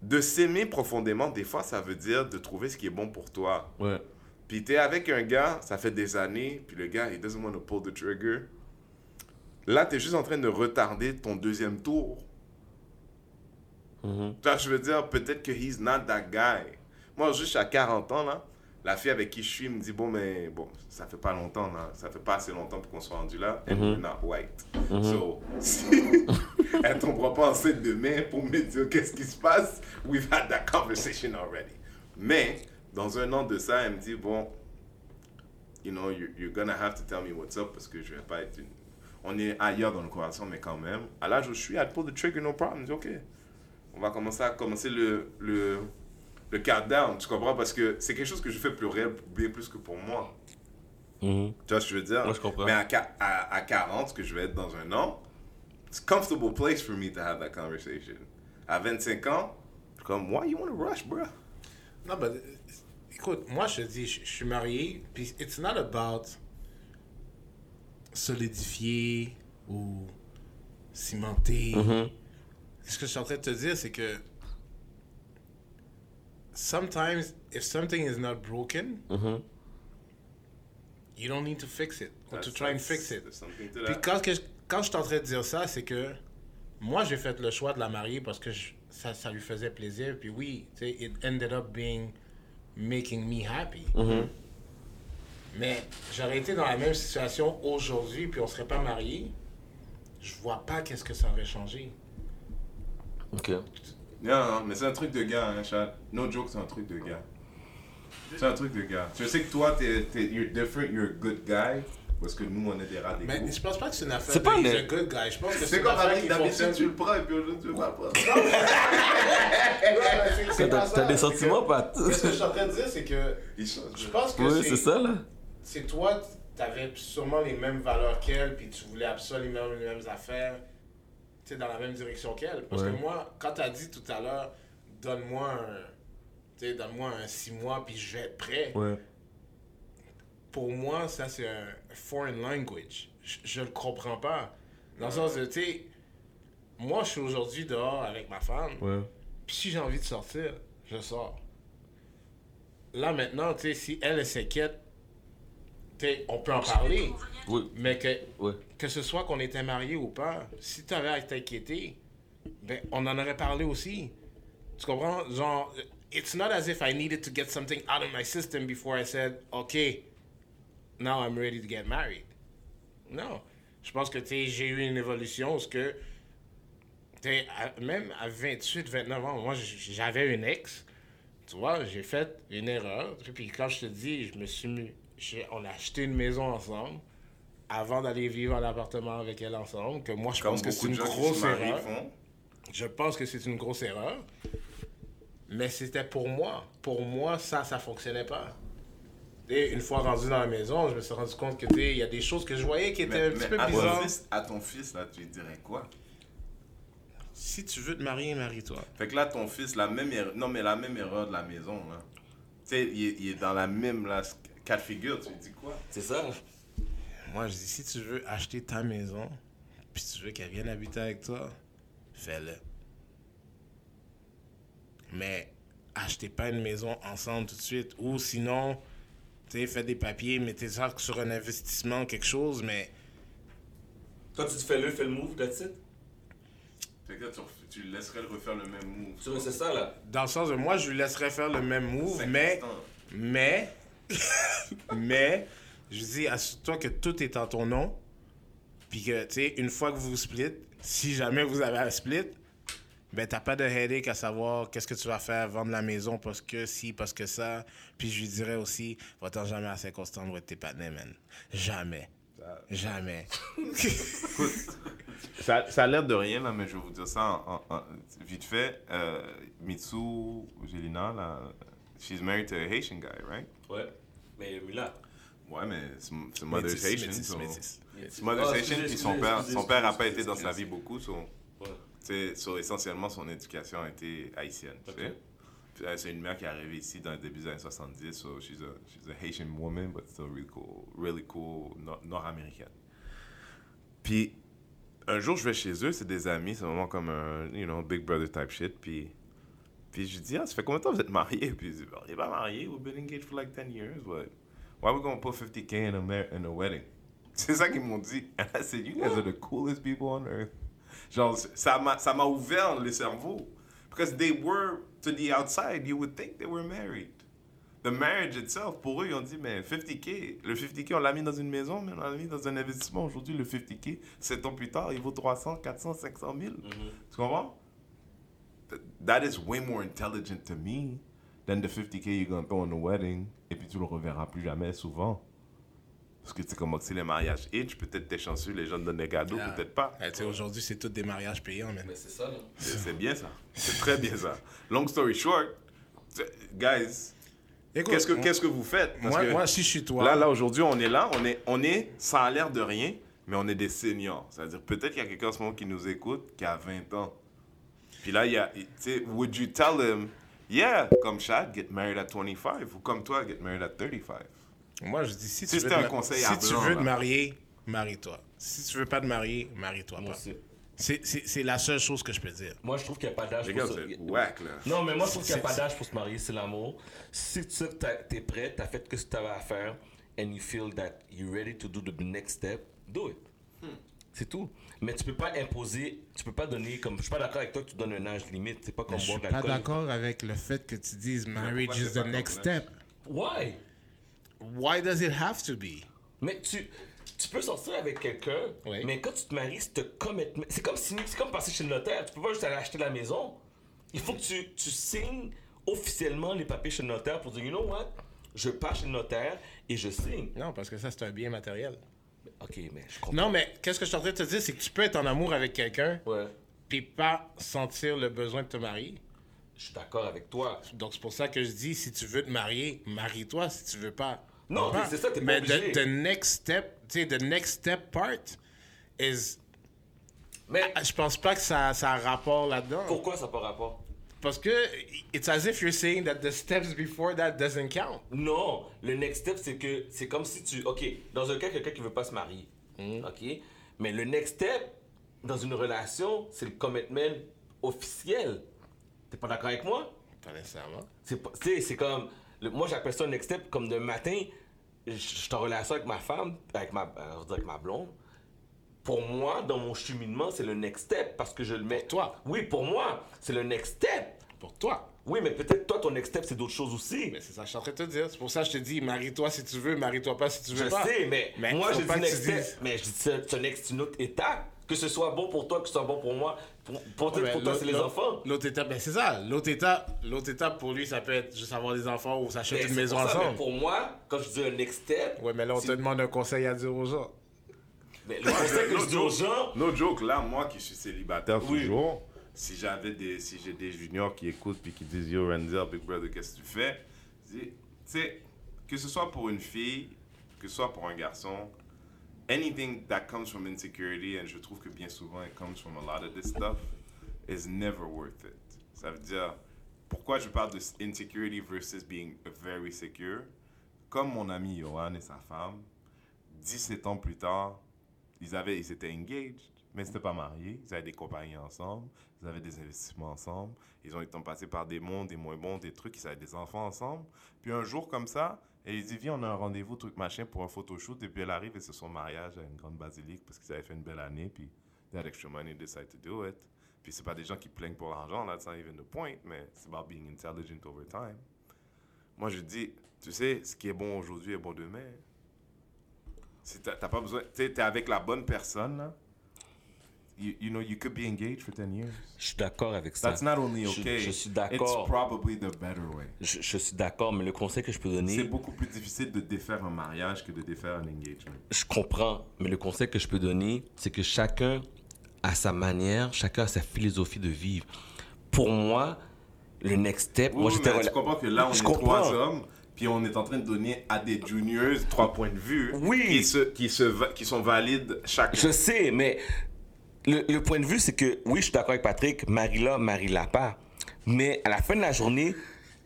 De s'aimer profondément, des fois, ça veut dire de trouver ce qui est bon pour toi. Ouais. Puis t'es avec un gars, ça fait des années, puis le gars, il doesn't want to pull the trigger. Là, t'es juste en train de retarder ton deuxième tour. Tu vois, je veux dire, peut-être que he's not that guy. Moi, juste à 40 ans, là, la fille avec qui je suis me dit, bon, mais bon, ça fait pas longtemps, là, ça fait pas assez longtemps pour qu'on soit rendu là, and we're not white. So, si elle tombera pas enceinte demain pour me dire qu'est-ce qui se passe, we've had that conversation already. Mais, dans un an de ça, elle me dit, bon, you know, you're, you're gonna have to tell me what's up parce que je vais pas être une... On est ailleurs dans le conversation, mais quand même, à l'âge où je suis, I'd pull the trigger, no problem. Je dis, OK, on va commencer à commencer le, le, le countdown, tu comprends? Parce que c'est quelque chose que je fais plus réel, bien plus que pour moi. Mhm. Tu vois ce que je veux dire? Ouais, je comprends. Mais à, à, à 40, ce que je vais être dans un an, it's a comfortable place for me to have that conversation. À 25 ans, je suis comme, why you want to rush, bro? Non, mais écoute, moi je te dis, je, je suis marié, puis it's not about solidifier ou cimenter. Ce que je suis en train de te dire, c'est que sometimes, if something is not broken, you don't need to fix it or to try and fix it. Puis quand, que je, quand je suis en train de dire ça, c'est que moi, j'ai fait le choix de la marier parce que je- ça, ça lui faisait plaisir. Puis oui, tu sais, it ended up being making me happy. Mais j'aurais été dans la même situation aujourd'hui, puis on serait pas mariés. Je vois pas qu'est-ce que ça aurait changé. OK. Non, non, mais c'est un truc de gars, hein, Chad. No joke, c'est un truc de gars. C'est un truc de gars. Je sais que toi, t'es, t'es, you're different, you're a good guy. Parce que nous, on est des rats des Mais je pense pas que c'est une affaire C'est de pas le- a good guy. Je pense que c'est C'est comme avec d'habitude, tu le prends et puis aujourd'hui, tu pas le prendre. C'est pas T'as ça, t'as des c'est sentiments, Pat? Ce que je suis en train de dire, c'est que je pense que Oui, c'est ça, là. c'est toi, tu avais sûrement les mêmes valeurs qu'elle, puis tu voulais absolument les mêmes affaires, tu sais, dans la même direction qu'elle. Parce Ouais. que moi, quand tu as dit tout à l'heure, donne-moi un, tu sais, donne-moi un six mois, puis je vais être prêt. Ouais. Pour moi, ça, c'est un foreign language. Je, je le comprends pas. Dans le sens de, tu sais, moi, je suis aujourd'hui dehors avec ma femme, Ouais. puis si j'ai envie de sortir, je sors. Là, maintenant, tu sais, si elle, s'inquiète, on peut en parler. Oui. Mais que, que ce soit qu'on était mariés ou pas, si tu avais à t'inquiéter, ben, on en aurait parlé aussi. Tu comprends? Genre, it's not as if I needed to get something out of my system before I said, OK, now I'm ready to get married. Non. Je pense que, j'ai eu une évolution parce que, à- même à 28, 29 ans, moi, j'avais une ex. Tu vois, j'ai fait une erreur. Puis quand je te dis, je me suis mis, on a acheté une maison ensemble avant d'aller vivre en appartement avec elle ensemble, que moi, je Comme pense que c'est une grosse erreur. font. Je pense que c'est une grosse erreur. Mais c'était pour moi. Pour moi, ça, ça fonctionnait pas. Et une fois rendu dans la maison, je me suis rendu compte que il y a des choses que je voyais qui étaient Mais, un petit mais peu à, ton bizarres. fils, à ton fils, là, tu lui dirais quoi? Si tu veux te marier, marie-toi. Fait que là, ton fils, la même erreur, non, mais la même erreur de la maison, là. Tu sais, il, est- il est dans la même là, cas de figure, tu lui dis quoi? C'est ça. Moi, je dis, si tu veux acheter ta maison, puis tu veux qu'elle vienne habiter avec toi, fais-le. Mais achetez pas une maison ensemble tout de suite. Ou sinon, tu sais, fais des papiers, mettez ça sur un investissement, quelque chose, mais Quand tu te fais le, fais le move, that's it? Fait que là, tu, ref- tu laisserais le refaire le même move. Tu vois, c'est ça, là. dans le sens de moi, je lui laisserais faire le même move, mais, mais, mais, je dis, assure-toi que tout est en ton nom, puis que, tu sais, une fois que vous vous split, si jamais vous avez un split, ben, t'as pas de headache à savoir qu'est-ce que tu vas faire, vendre la maison parce que si, parce que ça. Puis je lui dirais aussi, va-t'en jamais à 50 ans avec tes partenaires, man. Jamais. Jamais. Ça, ça a l'air de rien, là, mais je vais vous dire ça en, en- en- vite fait. Euh, Mitsu Jelina, là, she's married to a Haitian guy, right? Ouais. Mais Mila. Ouais, mais c'est so- métis. C'est mother's Ah, Haitian, excusez, puis son père, son père n'a pas été dans sa vie beaucoup, so, essentiellement son éducation a été haïtienne. tu sais. Ok. Puis, euh, C'est une mère qui est arrivée ici dans le début des années 70, so she's a, she's a Haitian woman, but still really cool, really cool, nord- nord-américaine. Puis un jour, je vais chez eux, c'est des amis, c'est vraiment comme un, you know, big brother type shit. Puis, puis je dis, ah, ça fait combien de temps vous êtes mariés? Puis ils disent, on n'est pas mariés, we've been engaged for like 10 years, but why we gonna put 50k in a, mar- in a wedding? C'est ça qu'ils m'ont dit. And I said, you guys are the coolest people on earth. Genre, ça m'a, ça m'a ouvert le cerveau. Because they were, to the outside, you would think they were married. The marriage itself, pour eux, ils ont dit, mais 50K, le 50K, on l'a mis dans une maison, mais on l'a mis dans un investissement. Aujourd'hui, le 50K, 7 ans plus tard, il vaut 300, 400, 500 000. Tu comprends? Th- That is way more intelligent to me than the 50K you're going to throw in the wedding, et puis tu le reverras plus jamais souvent. Parce que tu sais comment c'est les mariages itch, peut-être t'es chanceux, les gens te donnent des cadeaux, Ah. peut-être pas. Eh, tu sais, Aujourd'hui, c'est tous des mariages payants, man. Mais c'est ça. C'est bien ça. C'est très bien ça. Long story short, guys, qu'est-ce que, qu'est-ce que vous faites? Parce moi, que moi, si je suis toi, là, là, aujourd'hui, on est là, on est, on est, ça a l'air de rien, mais on est des seniors. C'est-à-dire, peut-être qu'il y a quelqu'un en ce moment qui nous écoute qui a 20 ans. Puis là, il y a, tu sais, would you tell him, yeah, comme Chad, get married at 25, ou comme toi, get married at 35? Moi, je dis, si, Si tu veux, te un conseil si à tu blanc, veux te marier, marie-toi. Si tu veux pas te marier, marie-toi pas. aussi. C'est- C'est c'est la seule chose que je peux dire. Moi, je trouve qu'il n'y a pas d'âge pour whack, là. Non, mais moi, je trouve qu'il n'y a pas d'âge pour se marier, c'est l'amour. Si tu sais que t'as- t'es prêt, t'as fait ce que tu avais à faire, and you feel that you're ready to do the next step, do it. C'est tout. Mais tu peux pas imposer, tu peux pas donner, comme, je suis pas d'accord avec toi que tu donnes un âge limite, c'est pas comme Je suis boire pas d'accord avec le fait que tu dises marriage is the next step? Why? Why does it have to be? Mais tu, tu peux sortir avec quelqu'un, Oui. mais quand tu te maries, c'est commitment. C'est comme, c'est comme passer chez le notaire. Tu peux pas juste aller acheter la maison. Il faut que tu, tu signes officiellement les papiers chez le notaire pour dire, you know what? Je pars chez le notaire et je signe. Non, parce que ça, c'est un bien matériel. Ok, mais je comprends. Non, mais qu'est-ce que je suis en train de te dire, c'est que tu peux être en amour avec quelqu'un Ouais, puis pas sentir le besoin de te marier. je suis d'accord avec toi. Donc, c'est pour ça que je dis, si tu veux te marier, marie-toi. Si tu veux pas, Non, c'est ça, t'es pas Mais obligé. the, the next step, tu sais, the next step part is... Mais Je pense pas que ça, ça a rapport là-dedans. pourquoi ça n'a pas rapport? Parce que it's as if you're saying that the steps before that doesn't count. Non, le next step, c'est que c'est comme si tu. Ok, dans un cas, quelqu'un qui veut pas se marier. Ok? Mais le next step, dans une relation, c'est le commitment officiel. T'es pas d'accord avec moi? Pas nécessairement. C'est c'est comme. le- moi, j'appelle ça un next step comme de matin, je suis en relation avec ma femme, avec ma, euh, avec ma blonde. Pour moi, dans mon cheminement, c'est le next step parce que je le mets. toi. Oui, pour moi, c'est le next step. Pour toi. Oui, mais peut-être toi, ton next step, c'est d'autres choses aussi. Mais c'est ça je suis en train de te dire. C'est pour ça que je te dis, marie-toi si tu veux, marie-toi pas si tu veux Je pas. sais, mais, moi, je dis next step. dises- Mais je dis c'est une autre étape. Que ce soit bon pour toi, que ce soit bon pour moi. Pour, pour, Ouais, pour toi, c'est les enfants. L'autre étape, ben c'est ça. L'autre étape, l'autre étape pour lui, ça peut être juste avoir des enfants ou s'acheter une maison pour ça, ensemble. mais pour moi, quand je dis un next step, Ouais, mais là, on te demande un conseil à dire aux gens. Mais le conseil que je dis aux gens, No joke, là, moi qui suis célibataire Oui. toujours, si j'avais des, si j'ai des juniors qui écoutent puis qui disent Yo Renzel, Big Brother, qu'est-ce que tu fais? Tu sais, que ce soit pour une fille, que ce soit pour un garçon, anything that comes from insecurity, et je trouve que bien souvent it comes from a lot of this stuff, is never worth it. Ça veut dire, pourquoi je parle de insecurity versus being very secure? Comme mon ami Johan et sa femme, 17 ans plus tard, ils, avaient, ils étaient engaged, mais ils n'étaient pas mariés. Ils avaient des compagnies ensemble, ils avaient des investissements ensemble. Ils ont été passés par des bons, des moins bons, des trucs, ils avaient des enfants ensemble. Puis un jour comme ça, elle lui dit Viens, on a un rendez-vous, truc machin, pour un photoshoot. Et puis elle arrive et c'est son mariage à une grande basilique parce qu'ils avaient fait une belle année. Puis they had extra money, they decided to do it. Puis c'est pas des gens qui plaignent pour l'argent, that's not even the point, mais c'est about being intelligent over time. Moi, je dis, tu sais, ce qui est bon aujourd'hui est bon demain. Si t'as pas besoin, t'es avec la bonne personne, là. You, you know, you could be engaged for 10 years. je suis d'accord avec ça. That's not only Je- okay. je suis It's d'accord. probably the better way. Je, je suis d'accord, mais le conseil que je peux C'est donner, beaucoup plus difficile de défaire un mariage que de défaire un engagement. je comprends, mais le conseil que je peux donner, c'est que chacun a sa manière, chacun a sa philosophie de vivre. Pour moi, le next step, moi Oui, j'étais mais tu comprends que là, on Je est comprends. trois hommes, puis on est en train de donner à des juniors trois points de vue Oui. qui, se, qui, se, va- qui sont valides chacun. Je sais, mais le, le point de vue, c'est que oui, je suis d'accord avec Patrick, Marie-là, Marie-la pas. Mais à la fin de la journée,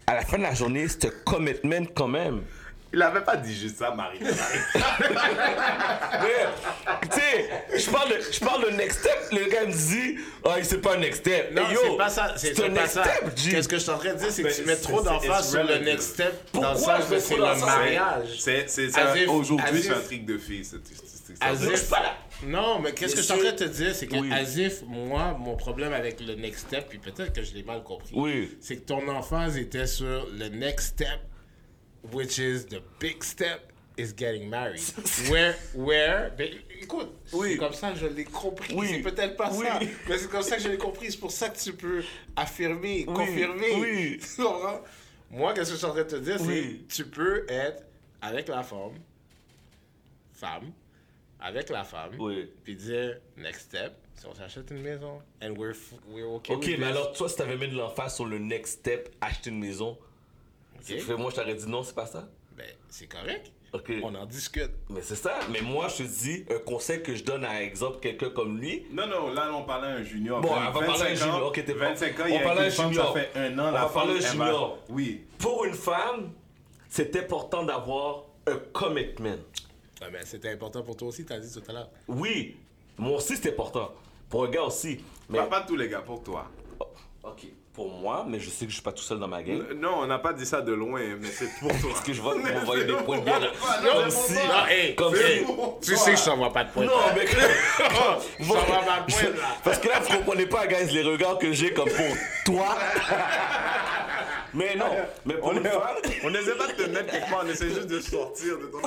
à la fin de la journée, c'est un commitment quand même. Il avait pas dit juste ça, Marie. Mais, tu sais, je parle, de, je parle de next step, le gars me dit, oh, c'est pas un next step. Non, Hey, yo, c'est pas ça. C'est un next ça. step, G. Qu'est-ce que je suis en train de dire, c'est que tu mets trop d'emphase it's sur le next step dans le Pourquoi sens que c'est le mariage? C'est, Aujourd'hui, c'est un truc de fille. If- pas là. Non, mais qu'est-ce que je suis en train de te dire, c'est que Oui. moi, mon problème avec le next step, puis peut-être que je l'ai mal compris, Oui. c'est que ton emphase était sur le next step, which is the big step is getting married. where, where, ben, écoute, Oui. c'est comme ça que je l'ai compris. Oui. C'est peut-être pas Oui. ça, mais c'est comme ça que je l'ai compris. C'est pour ça que tu peux affirmer, confirmer. Moi, qu'est-ce que je suis en train de te dire, c'est tu peux être avec la femme, femme, avec la femme, puis dire next step, si on s'achète une maison, and we're, f- we're okay Ok, mais this. alors, toi, si t'avais mis de l'emphase sur le next step, acheter une maison, que moi, je t'aurais dit non, c'est pas ça. Ben, c'est correct. On en discute. Mais c'est ça. Mais moi, je te dis, un conseil que je donne à exemple quelqu'un comme lui. Non, non, là, on parlait à un junior. Bon, on va parler à un 25 ans, junior. Ok, t'es pas- 25 ans, on il y a parle à un une femme, ça junior. fait un an. On la va parler à un junior. Oui. Pour une femme, c'est important d'avoir un commitment. Ah, mais c'était important pour toi aussi, t'as dit tout à l'heure. Oui, moi aussi, c'est important. Pour un gars aussi. Mais, Pas, pas tous les gars, pour toi. ok, pour moi, mais je sais que je suis pas tout seul dans ma gang. N- Non, on n'a pas dit ça de loin, mais c'est pour toi. Parce que je vois qu'on m'envoie des points de bien. Non, Comme si. Non, hey, Comme hey, si. tu sais que je t'envoie pas de pointe. Non, mais. je t'envoie pas de pointe, là. Parce que là, vous comprenez pas, guys, les regards que j'ai comme pour toi. Mais non, mais pour On une est- femme. On n'essaie pas de te mettre quelque part, on essaie juste de sortir de ton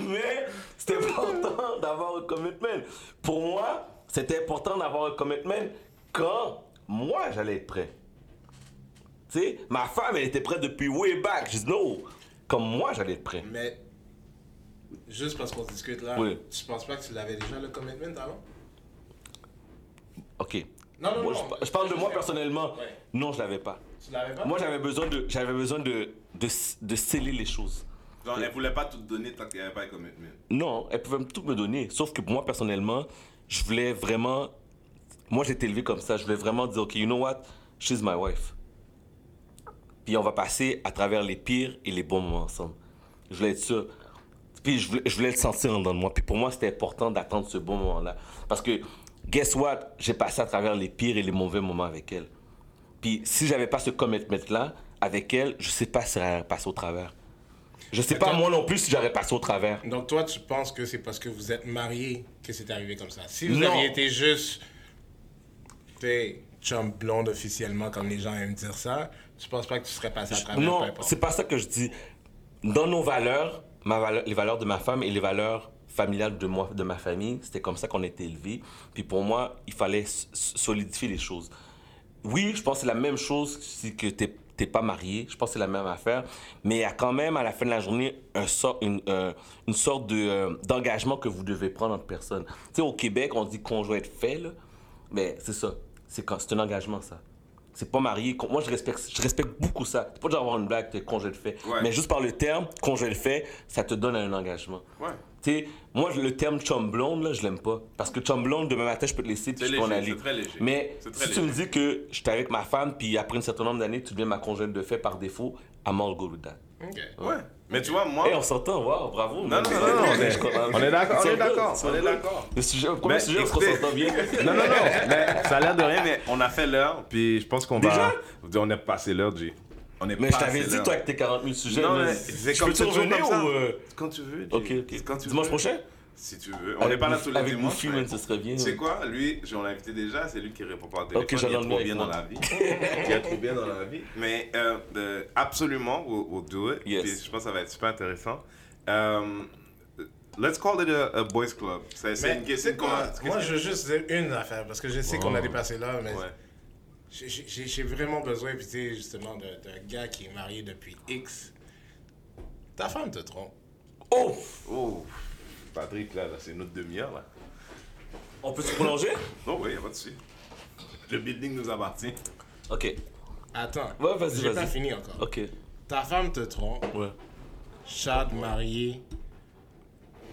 Mais c'est important d'avoir un commitment. Pour moi, c'était important d'avoir un commitment quand moi j'allais être prêt. Tu sais, ma femme, elle était prête depuis way back. Je dis non, comme moi j'allais être prêt. Mais, juste parce qu'on discute là, Oui. tu penses pas que tu l'avais déjà le commitment avant? Ok. Non, non, Moi, non. je, je parle de moi personnellement. Ouais. Non, je l'avais pas. Tu l'avais pas? Moi, j'avais besoin de, j'avais besoin de, de, de sceller les choses. Genre, elle voulait pas tout donner tant qu'il n'y avait pas de commitment. Non, elle pouvait tout me donner. Sauf que moi, personnellement, je voulais vraiment. Moi, été élevé comme ça. Je voulais vraiment dire, OK, you know what? She's my wife. Puis on va passer à travers les pires et les bons moments ensemble. Je voulais être sûr. Puis je voulais, je voulais le sentir en dedans de moi. Puis pour moi, c'était important d'attendre ce bon moment-là. Parce que, guess what? J'ai passé à travers les pires et les mauvais moments avec elle. Puis si j'avais pas ce commitment-là avec elle, je sais pas si elle allait passer au travers. Je sais pas moi non plus si j'aurais passé au travers. Donc toi, tu penses que c'est parce que vous êtes mariés que c'est arrivé comme ça. Si vous Non. aviez été juste, t'es chum blonde officiellement, comme les gens aiment dire ça, tu penses pas que tu serais passé à travers peu Non, c'est pas ça que je dis. Dans nos valeurs, ma valeur- les valeurs de ma femme et les valeurs familiales de moi, de ma famille, c'était comme ça qu'on était élevés. Puis pour moi, il fallait solidifier les choses. Oui, je pense que c'est la même chose si que t'es t'es pas marié. Je pense que c'est la même affaire. Mais il y a quand même, à la fin de la journée, un sort, une, euh, une sorte de, euh, d'engagement que vous devez prendre entre personnes. Tu sais, au Québec, on dit conjoint de fait, là. Mais c'est ça. C'est quand- c'est un engagement, ça. C'est pas marié. Moi, je respecte, je respecte beaucoup ça. C'est pas genre avoir une blague, t'es congé de fait. Ouais. Mais juste par le terme, congé de fait, ça te donne un engagement. Ouais. Tu sais, moi, le terme chum blonde, là, je l'aime pas. Parce que chum blonde, demain matin, je peux te laisser puis C'est je peux en léger, aller. c'est très léger. Mais si tu me dis que j'étais avec ma femme, puis après un certain nombre d'années, tu deviens ma congèle de fait par défaut, I'm all good with that. Ok. Ouais. Mais tu vois, moi. Hey, on s'entend, wow, bravo. Non, non, non, non, on est- on est d'accord, on est d'accord, on est d'accord. Le sujet, le premier Mais sujet, est-ce qu'on écoutez- s'entend bien? Non, non, non, mais ça a l'air de rien, mais on a fait l'heure, puis je pense qu'on va. Déjà? On est passé l'heure, G. On est Mais je t'avais dit, toi, avec tes 40 000 sujets, Non, mais c'est je comme ça. ou... euh, Quand tu veux. Ok, ok. Quand tu Dimanche veux. prochain? Si tu veux. On Avec n'est pas là tous les avec dimanches. Goofy, mais- man, ce serait bien. Tu sais quoi, lui, on l'a invité déjà, c'est lui qui répond par téléphone. Ok, il j'allais est en trop bien avec dans la vie. il est trop bien dans la vie. Mais euh, absolument, we'll, we'll do it. Yes. Puis je pense que ça va être super intéressant. Euh, let's call it a, a boys club. C'est une tu question moi je veux juste dire une affaire, parce que je sais qu'on a Oh. dépassé là, mais Ouais. J'ai- vraiment besoin, puis tu sais, justement, d'un gars qui est marié depuis X. Ta femme te trompe. Oh! Oh, Patrick, là, là c'est notre demi-heure, là. On peut se prolonger? Oh oui, pas de souci. Le building nous appartient. Ok. Attends, Ouais, vas-y, j'ai vas-y. pas fini encore. Ok. Ta femme te trompe, Ouais. Chad marié.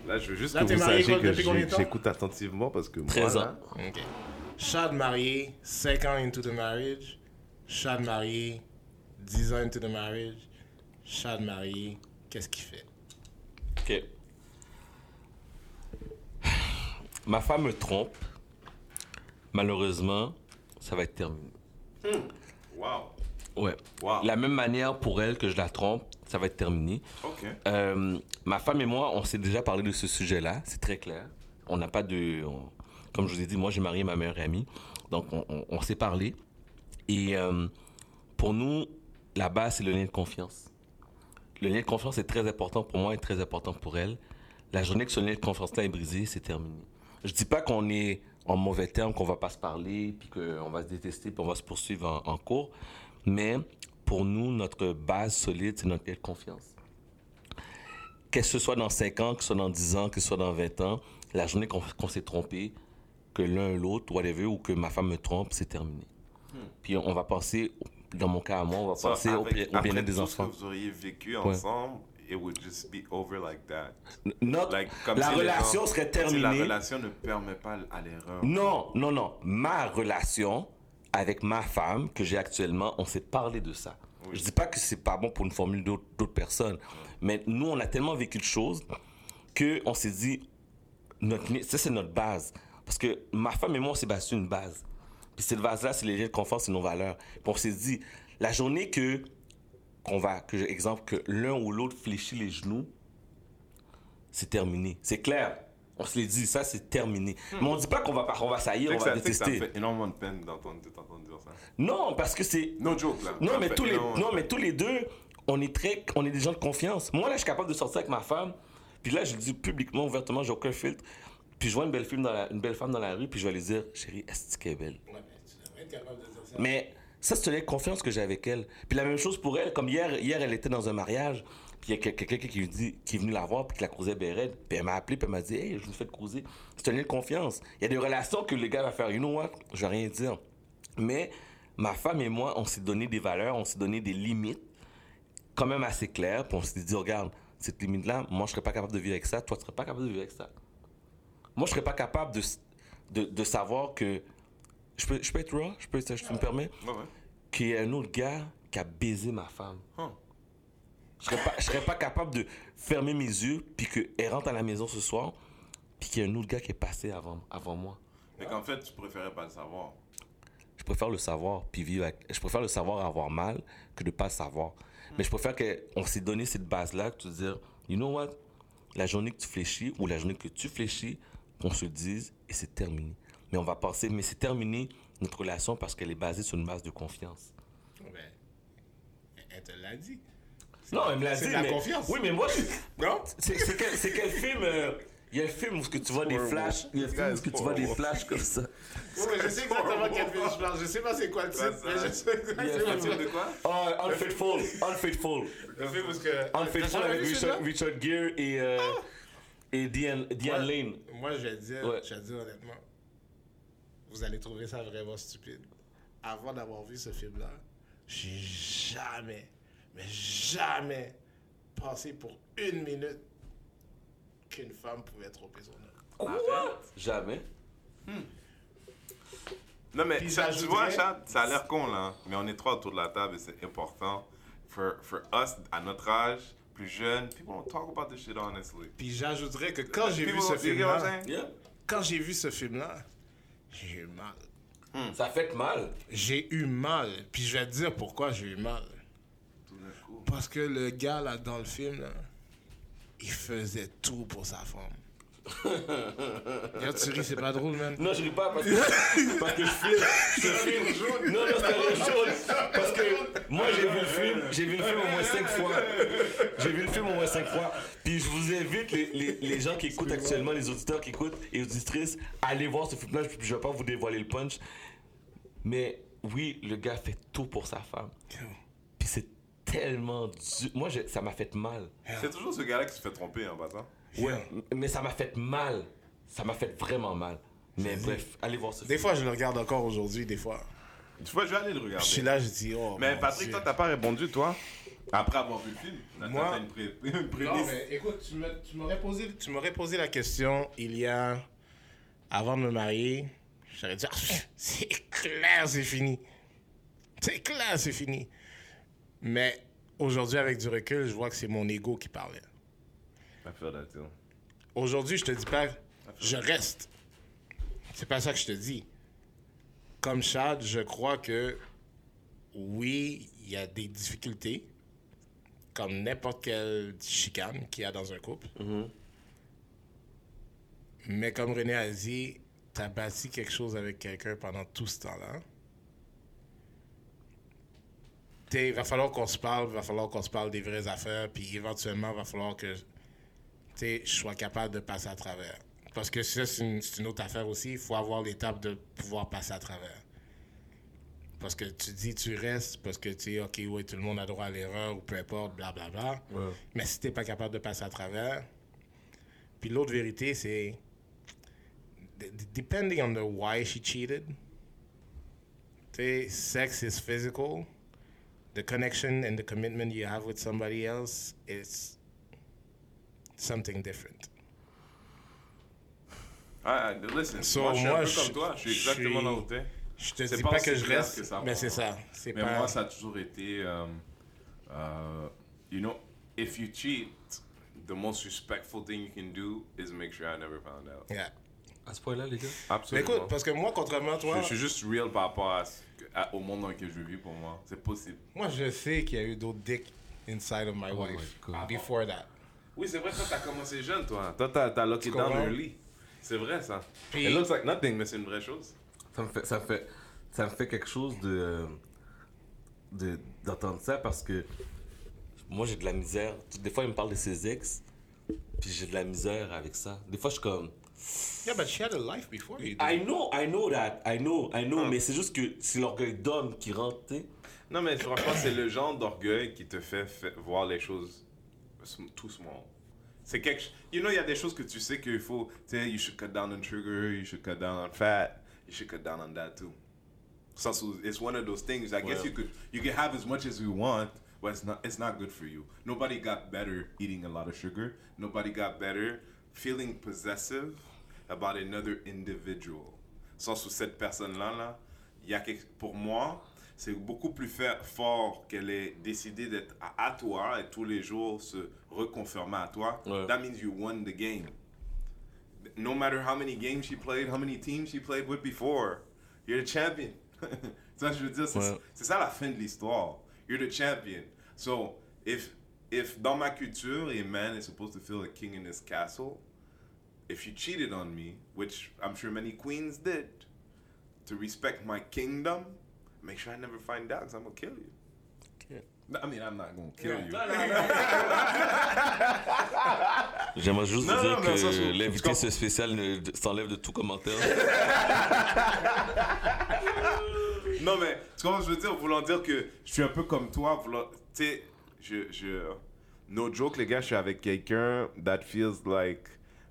Là, je veux juste Là, que vous quoi, que j'écoute attentivement parce que moi, 13 là, ans. Ok. Chad marié, 5 ans into the marriage. Chad marié, 10 ans into the marriage. Chad marié, qu'est-ce qu'il fait? Ok. Ma femme me trompe. Malheureusement, ça va être terminé. Wow. Ouais. Wow. La même manière pour elle que je la trompe, ça va être terminé. Ok. Euh, ma femme et moi, on s'est déjà parlé de ce sujet-là, c'est très clair. On n'a pas de. on- comme je vous ai dit, moi j'ai marié ma meilleure amie, donc on, s'est parlé. Et euh, pour nous, la base, c'est le lien de confiance. Le lien de confiance est très important pour moi et très important pour elle. La journée que ce lien de confiance-là est brisé, c'est terminé. Je dis pas qu'on est en mauvais termes, qu'on va pas se parler, puis qu'on va se détester, puis on va se poursuivre en, cours. Mais pour nous, notre base solide, c'est notre lien de confiance que ce soit dans 5 ans, que ce soit dans 10 ans, que ce soit dans 20 ans, la journée qu'on s'est trompé, que l'un l'autre, whatever, ou que ma femme me trompe, c'est terminé. Puis on va passer, dans mon cas à moi, on va So, passer au, avec- bien-être des enfants. que vous auriez vécu ensemble, it would just be over like that. Notre- Like, comme la si relation gens- serait si terminée. la relation ne permet pas à l'erreur. Non, non, non. Ma relation avec ma femme que j'ai actuellement, on s'est parlé de ça. Je dis pas que c'est pas bon pour une formule d'autres personnes, mais nous, on a tellement vécu de choses que on s'est dit, notre, ça c'est notre base. Parce que ma femme et moi, on s'est battu une base. Puis cette base-là, c'est les liens de confiance et nos valeurs. Puis on s'est dit, la journée que, qu'on va, que, exemple, que l'un ou l'autre fléchit les genoux, c'est terminé. C'est clair. On se l'est dit, ça c'est terminé. Mais on dit pas qu'on va, on va saillir, on va que ça, me détester. fait énormément de peine d'entendre d'entendre dire ça. Non, parce que c'est. No joke, là. Non Ça mais, tous les, non, mais tous les deux, on est, très, on est des gens de confiance. Moi, là, je suis capable de sortir avec ma femme. Puis là, je le dis publiquement, ouvertement, j'ai aucun filtre. Puis je vois une belle, fille dans la- une belle femme dans la rue, puis je vais lui dire, chérie, est-ce qu'elle est belle? Ouais, mais tu devrais être capable de dire ça. Mais ça, c'est une confiance que j'ai avec elle. Puis la même chose pour elle, comme hier, hier elle était dans un mariage, puis il y a quel- quelqu'un qui, dit, qui est venu la voir, puis qui la bien raide. Puis elle m'a appelé, puis elle m'a dit, hey, je vous fais causer. C'est un lien de confiance. Il y a des relations que le gars va faire, you know what, je vais rien dire. Mais ma femme et moi, on s'est donné des valeurs, on s'est donné des limites, quand même assez claires, puis on s'est dit, regarde, cette limite-là, moi, je serais pas capable de vivre avec ça, toi, tu serais pas capable de vivre avec ça. Moi, je serais pas capable de, de, de savoir que. Je peux, je peux être raw? Je peux, si tu me permets? Ouais, ouais. qu'il y ait un autre gars qui a baisé ma femme. Huh. Je serais pas, je serais pas capable de fermer mes yeux, puis qu'elle rentre à la maison ce soir, puis qu'il y a un autre gars qui est passé avant, avant moi. Mais qu'en fait, tu préférais pas le savoir. Je préfère le savoir, puis vivre avec- Je préfère le savoir avoir mal que de pas le savoir. Mais je préfère qu'on s'est donné cette base-là, que tu dire, you know what? La journée que tu fléchis ou la journée que tu fléchis, qu'on se dise et c'est terminé. Mais on va passer, mais c'est terminé notre relation parce qu'elle est basée sur une base de confiance. Ben, elle te l'a dit. Non, elle me l'a c'est dit. de la mais- confiance. Oui, mais moi, je- Non? c'est c'est quel, c'est quel film euh, Il y a le film où ce que tu vois des flashs. Il y a le film où que tu vois des flashs comme ça. Oui, mais je sais exactement quel film je parle. Je sais pas c'est quoi le titre, mais je sais exactement de quoi? Oh, Unfaithful. Unfaithful. Le film où que... Unfaithful avec Richard, Gere et, euh, et Diane. Lane. Moi, je vais dire, Ouais. je vais dire honnêtement, vous allez trouver ça vraiment stupide. Avant d'avoir vu ce film-là, j'ai jamais, mais jamais pensé pour une minute qu'une femme pouvait tromper son homme. Quoi? Jamais. Non, mais ça, tu vois, ça a l'air con, là. Mais on est trois autour de la table et c'est important. For, for us, à notre âge, plus jeune, people don't talk about this shit honestly. Puis j'ajouterais que quand j'ai vu ce you get what I'm film-là, saying? Yeah. quand j'ai vu ce film-là, j'ai eu mal. Ça fait mal. J'ai eu mal. Puis je vais te dire pourquoi j'ai eu mal. Tout d'un coup. Parce que le gars là dans le film là, il faisait tout pour sa femme. Regarde, tu ris, c'est pas drôle, man. Non, je ris pas parce que, parce que je filme. Je filme. Non, non, c'est un jaune. Parce que moi, j'ai vu le film. J'ai vu le film au moins cinq fois. J'ai vu le film au moins cinq fois. Puis je vous invite, les, les, les gens qui écoutent actuellement, les auditeurs qui écoutent et auditrices, à aller voir ce film-là. Je, je vais pas vous dévoiler le punch. Mais oui, le gars fait tout pour sa femme. Puis c'est tellement dur. Moi, je- ça m'a fait mal. C'est toujours ce gars-là qui se fait tromper en passant. Ouais. Mais ça m'a fait mal. Ça m'a fait vraiment mal. Mais bref, allez voir ce film. Des fois, je le regarde encore aujourd'hui, des fois. Tu vois, je vais aller le Je suis regarder. là, je dis, oh. Mais mon Patrick, Dieu. toi, t'as pas répondu, toi? Après avoir vu le film. T'as- Moi- t'as une, pré une Non, mais écoute, tu me- tu m'aurais posé, tu m'aurais posé la question il y a. Avant de me marier, j'aurais dit, Ah, c'est clair, c'est fini. C'est clair, c'est fini. Mais aujourd'hui, avec du recul, je vois que c'est mon ego qui parlait. I feel that too. Aujourd'hui, je te dis pas, je reste. C'est pas ça que je te dis. Comme Chad, je crois que oui, il y a des difficultés, comme n'importe quelle chicane qu'il y a dans un couple. Mais comme René a dit, tu as bâti quelque chose avec quelqu'un pendant tout ce temps-là. Il va falloir qu'on se parle, il va falloir qu'on se parle des vraies affaires, puis éventuellement, il va falloir que je sois capable de passer à travers. Parce que ça, c'est une, autre affaire aussi. Il faut avoir l'étape de pouvoir passer à travers. Parce que tu dis tu restes, parce que tu sais, OK, oui, tout le monde a droit à l'erreur, ou peu importe, blablabla. Mais si t'es pas capable de passer à travers. Puis l'autre vérité, c'est. Depending on the why she cheated, tu sex is physical. The connection and the commitment you have with somebody else is something different. Ah, ah, listen, So, moi, je suis moi, un peu je- comme toi. Je suis exactement là où t'es. Je te dis pas pas, que je reste, que ça mais c'est ça. Mais pas... moi, ça a toujours été, um, uh, you know, if you cheat, the most respectful thing you can do is make sure I never found out. Yeah. À ce point-là, les gars? Mais écoute, parce que moi, contrairement à toi, je, je suis juste real par rapport à ce que- à- au monde dans lequel je vis pour moi. C'est possible. moi, je sais qu'il y a eu d'autres dicks inside of my wife God. before that. Oui, c'est vrai, toi, t'as commencé jeune, toi. Toi, t'as, t'as Tu down early. C'est vrai, ça. Puis- It looks like nothing, mais c'est une vraie chose. Ça me fait, ça me fait, ça me fait quelque chose de, de d'entendre ça parce que moi j'ai de la misère. Des fois il me parle de ses ex, puis j'ai de la misère avec ça. Des fois je suis comme, Yeah, but she had a life before you. I know, I know that, I know, I know, mais c'est juste que c'est l'orgueil d'homme qui rentre, tu sais. Non, mais franchement, c'est le genre d'orgueil qui te fait, fa- voir les choses tout small. C'est quelque You know, il y a des choses que tu sais qu'il faut. Tu sais, you should cut down on sugar, you should cut down on fat, you should cut down on that too. So, so it's one of those things. I guess you could you can have as much as you want, but it's not it's not good for you. Nobody got better eating a lot of sugar. Nobody got better feeling possessive about another individual. Sans sous cette personne-là, là, il y a quelque, pour moi, c'est beaucoup plus fort qu'elle ait décidé d'être à, toi et tous les jours se reconfirmer à toi. Ouais. That means you won the game. No matter how many games she played, how many teams she played with before, you're the champion. ça, je veux dire, c'est Ouais. c'est ça la fin de l'histoire. You're the champion. So, if, if dans ma culture, a man is supposed to feel a king in his castle, if you cheated on me, which I'm sure many queens did, to respect my kingdom, make sure I never find out because I'm going to kill you. No, I mean, I'm not to kill you. J'aimerais juste Non, dire non, que l'invité ce spécial ne- s'enlève de tout commentaire. Non, mais tu comprends ce que je veux dire? Voulant dire que je suis un peu comme toi. voulant- Tu sais, je, je. No joke, les gars, je suis avec quelqu'un that feels like.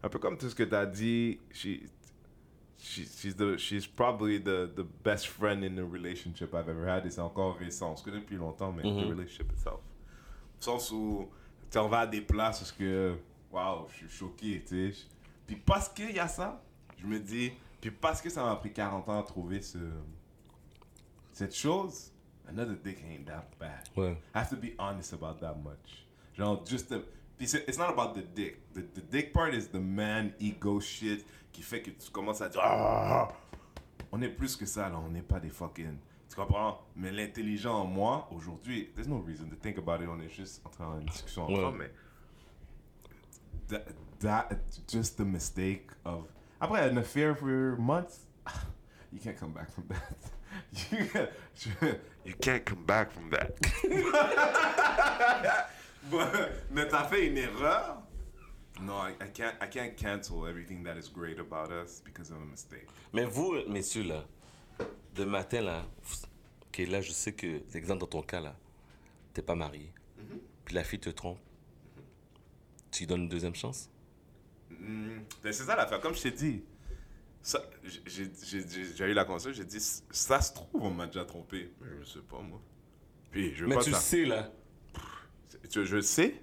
Un peu comme tout ce que tu as dit. She, she, she's, the, she's probably the, the best friend in the relationship I've ever had. Et c'est encore récent. On se connaît depuis longtemps, mais the relationship itself. Au sens où. Tu sais, on va à des places parce que. Waouh, je suis choqué, tu sais. Puis parce qu'il y a ça, je me dis. Puis parce que ça m'a pris 40 ans à trouver ce cette chose, another dick ain't that bad. Ouais. I have to be honest about that much. Genre, just the. Puis c'est- it's not about the dick. The, the dick part is the man ego shit qui fait que tu commences à dire. Ah! On est plus que ça, là. On n'est pas des fucking. Tu comprends? Mais l'intelligent en moi, aujourd'hui, there's no reason to think about it. On est juste en train de discussion ensemble, mais. That, that, just the mistake of. Après an affair for months, you can't come back from that. You can't, you can't come back from that. Mais t'as fait une erreur. No, I, I can't. I can't cancel everything that is great about us because of a mistake. Mais vous, messieurs, là, de matin, là, ok, là, je sais que, exemple, dans ton cas, là, t'es pas marié, puis la fille te trompe, tu lui donnes une deuxième chance? Ben, c'est ça l'affaire. Comme je t'ai dit, ça, j'ai- j'ai j'ai- j'ai eu la conversation. J'ai dit, ça se trouve, on m'a déjà trompé. Mais je sais pas moi. Puis je veux Mais pas tu le sais, là. Je le sais.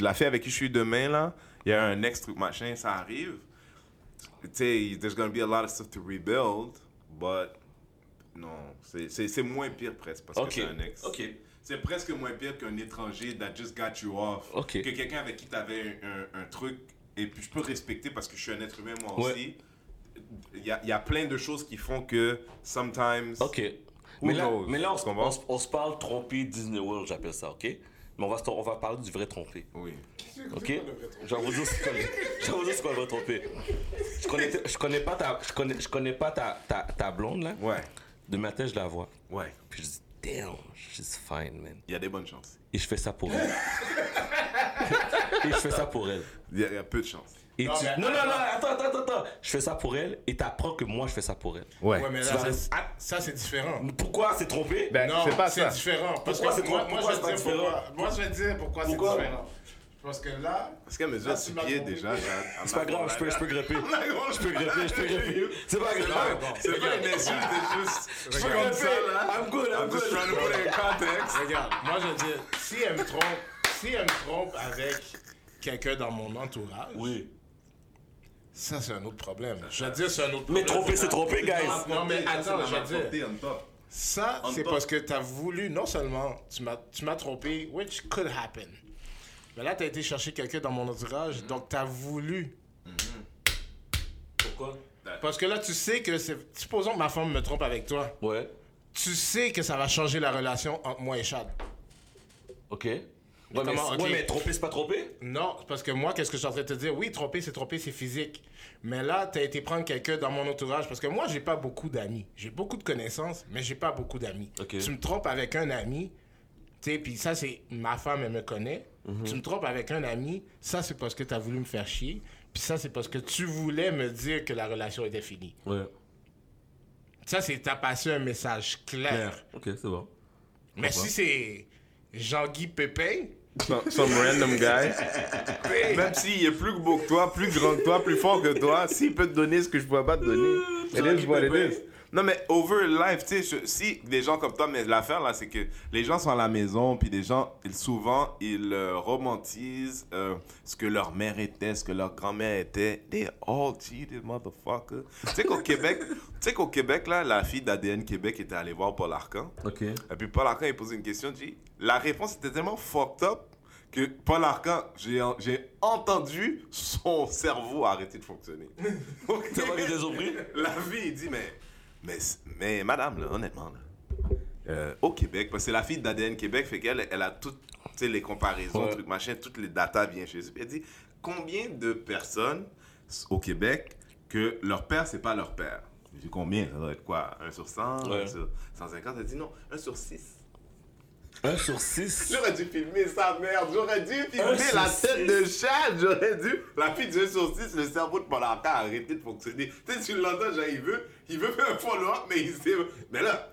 La fille avec qui je suis demain, là, il y a un ex truc machin, ça arrive. Tu sais, there's gonna be a lot of stuff to rebuild, but non, c'est- moins pire presque parce que c'est un ex. ok. C'est presque moins pire qu'un étranger that just got you off. Que quelqu'un avec qui tu avais un, un- un truc, et puis je peux respecter parce que je suis un être humain moi Ouais. aussi. Il y a, y a plein de choses qui font que sometimes. Ok. Mais là, knows? mais là on, on se parle trompé Disney World, j'appelle ça, ok? Mais on va, on va parler du vrai trompé. Oui. Ok? Je vais vous dire ce qu'on je vais vous dire ce qu'on va tromper. Je connais, je connais pas ta, je connais, je connais pas ta, ta, ta blonde là. Ouais. De matin je la vois. Ouais. Puis je dis damn, she's fine man. Il y a des bonnes chances. Et je fais ça pour elle. et je fais ça pour elle. Il y a, il y a peu de chances. Et Non, tu... mais- non, non, non, attends, attends, attends, attends. Je fais ça pour elle et t'apprends que moi je fais ça pour elle. Ouais. Ouais, mais là, vas- ça, ah, ça, c'est différent. Pourquoi c'est trompé? Ben, non, c'est pas c'est ça. différent. Pourquoi c'est moi, trop- moi, je vais dire pas pourquoi, différent moi, je vais dire pourquoi, c'est différent. Parce que là, Parce qu'elle mesure Là, 6 tu m'as pieds trompé. déjà. C'est pas grave, je peux, je peux grepper. Je peux grepper, je peux grepper. C'est pas grave. C'est pas une insulte, c'est juste. Je suis Regarde. comme ça là. I'm good, I'm good. trying to put it in context. regarde, moi, je veux dire, si elle me trompe, si elle me trompe avec quelqu'un dans mon entourage, Oui. Ça, c'est un autre problème. Je veux dire, c'est un autre Mais problème. tromper, c'est tromper, guys. Non, mais Ça, c'est attends, je veux dire, ça, c'est parce que tu as voulu, non seulement tu m'as tu m'as trompé, which could happen, mais là, tu as été chercher quelqu'un dans mon entourage, donc tu as voulu. Pourquoi? Parce que là, tu sais que c'est. Supposons que ma femme me trompe avec toi. Ouais. Tu sais que ça va changer la relation entre moi et Chad. Ok. Ouais, mais, ouais, tromper, c'est pas tromper Non, parce que moi, qu'est-ce que je suis en train de te dire? Oui, tromper, c'est tromper, c'est physique. Mais là, tu as été prendre quelqu'un dans mon entourage. Parce que moi, j'ai pas beaucoup d'amis. J'ai beaucoup de connaissances, mais j'ai pas beaucoup d'amis. Ok. Tu me trompes avec un ami, tu sais, puis ça, c'est ma femme, elle me connaît. Mhm. Tu me trompes avec un ami, ça, c'est parce que tu as voulu me faire chier. Puis ça, c'est parce que tu voulais me dire que la relation était finie. Ouais. Ça, c'est t'as passé un message clair. Ok, c'est bon. Mais si c'est Jean-Guy Pépin, Some, some random guy. Même s'il est plus beau que toi, plus grand que toi, plus fort que toi, s'il peut te donner ce que je pourrais pas te donner, it is what it is. Non, mais over life, tu sais, si des gens comme toi, mais l'affaire là, c'est que les gens sont à la maison, puis des gens, ils, souvent, ils euh, romantisent euh, ce que leur mère était, ce que leur grand-mère était. They all cheated, motherfucker. Tu sais qu'au Québec, tu sais qu'au Québec, là, la fille d'ADN Québec était allée voir Paul Arcan. Ok. Et puis Paul Arcan, il posait une question, il dit, la réponse était tellement fucked up que Paul Arcan, j'ai entendu son cerveau arrêter de fonctionner. T'as pas La vie, il dit, mais Mais, mais madame, là, honnêtement, là, euh, au Québec, parce que c'est la fille d'ADN Québec, fait qu'elle elle a toutes les comparaisons, Ouais. trucs, machin, toutes les datas viennent chez. Puis elle dit combien de personnes au Québec que leur père, c'est pas leur père? J'ai dit combien? Ça doit être quoi? 1 sur 100 Ouais. 1 sur 150 Elle dit non, 1 sur 6. 1 sur 6. J'aurais dû filmer sa merde, j'aurais dû filmer la six. tête de Chad, j'aurais dû. La fille du 1 sur 6, le cerveau de Polaka a arrêté de fonctionner. Tu sais, tu l'entends, genre, il veut, il veut faire un follow-up, mais il sait. Mais là.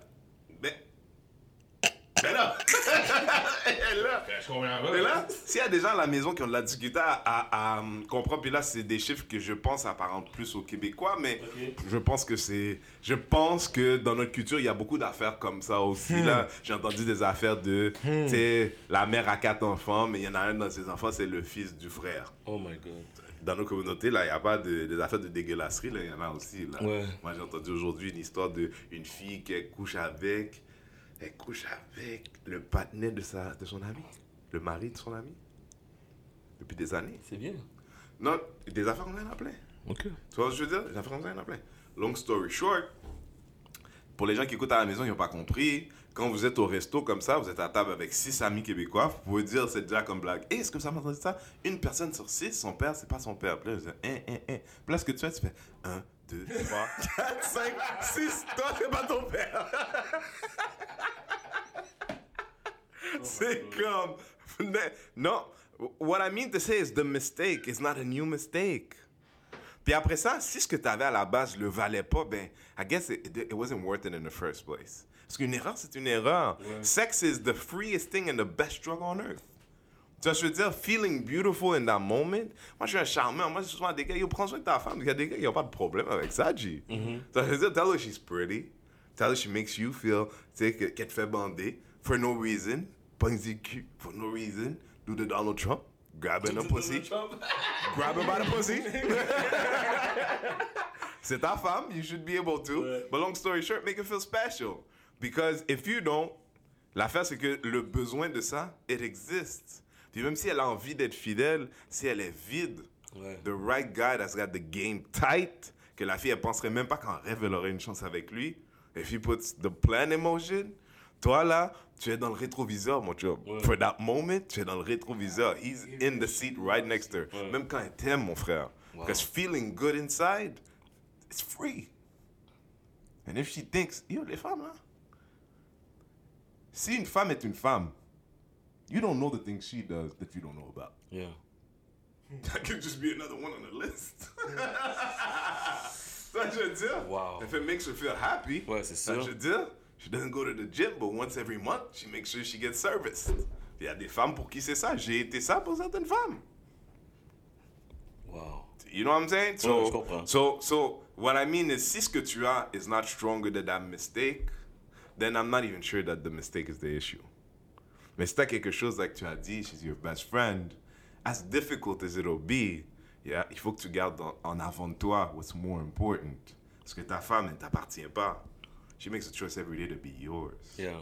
Mais là, là, Je comprends pas. mais là, s'il y a des gens à la maison qui ont de la difficulté à, à, à, hum, comprendre, puis là, c'est des chiffres que je pense apparentent plus aux Québécois, mais je pense que c'est. Je pense que dans notre culture, il y a beaucoup d'affaires comme ça aussi. Là, j'ai entendu des affaires de. Tu sais, la mère a quatre enfants, mais il y en a un dans ses enfants, c'est le fils du frère. Oh my god. Dans nos communautés, là, il n'y a pas de, des affaires de dégueulasserie, là, il y en a aussi. Là. Ouais. Moi, j'ai entendu aujourd'hui une histoire d'une fille qui couche avec. Elle couche avec le partenaire de, sa, de son ami, le mari de son ami, depuis des années. C'est bien. Non, des affaires y en a plein. Ok. Tu vois ce que je veux dire? Des affaires y en a plein. Long story short, pour les gens qui écoutent à la maison, ils n'ont pas compris. Quand vous êtes au resto comme ça, vous êtes à table avec six amis québécois, vous pouvez dire, c'est déjà comme blague. Hey, est-ce que ça m'a entendu ça? Une personne sur six, son père, c'est pas son père. Puis là, je dis, un, un, un. Puis là, ce que tu fais, tu fais un, deux, trois, quatre, cinq, six. Toi, c'est pas ton père. c'est comme. Non. What I mean to say is the mistake is not a new mistake. Puis après ça, si ce que tu avais à la base le valait pas, ben, I guess it, it wasn't worth it in the first place. Parce qu'une erreur, c'est une erreur. Sex is the freest thing and the best drug on earth. Tu vois, je veux dire, feeling beautiful in that moment. Moi, je suis un charmeur. Moi, je suis des gars, yo, prends soin de ta femme. Il y a des gars qui n'ont pas de problème avec ça, G. Tu vois, je veux dire, tell her she's pretty. Tell her she makes you feel, tu sais, que- qu'elle te fait bander. For no reason. Pogner cul. For no reason. Do the Donald Trump. Grab her in the pussy. Grab her by the pussy. C'est ta femme, you should be able to. But long story short, make her feel special. Because if you don't, l'affaire c'est que le besoin de ça, it exists. Puis même si elle a envie d'être fidèle, si elle est vide, Ouais. the right guy that's got the game tight, que la fille elle penserait même pas qu'en rêve elle aurait une chance avec lui. If he puts the plan in motion, toi là, tu es dans le rétroviseur, mon chum. For that moment, tu es dans le rétroviseur. He's in the seat right next to her. Même quand elle t'aime, mon frère. Because feeling good inside, it's free. And if she thinks, yo, les femmes là, si une femme est une femme, you don't know the things she does that you don't know about. Yeah. That could just be another one on the list. Ça, je deal. Wow. If it makes her feel happy. Ouais, c'est ça, sûr. je veux. She doesn't go to the gym, but once every month, she makes sure she gets serviced. Il y a des femmes pour qui c'est ça. J'ai été ça pour certaines femmes. Wow. You know what I'm saying? So, Ouais, je comprends. so, so, what I mean is, si ce que tu as is not stronger than that mistake, then I'm not even sure that the mistake is the issue. Mais si t'as quelque chose like tu as dit, she's your best friend, as difficult as it'll be, yeah, il faut que tu gardes en, en avant de toi what's more important. Parce que ta femme, elle ne t'appartient pas. She makes a choice every day to be yours. Yeah.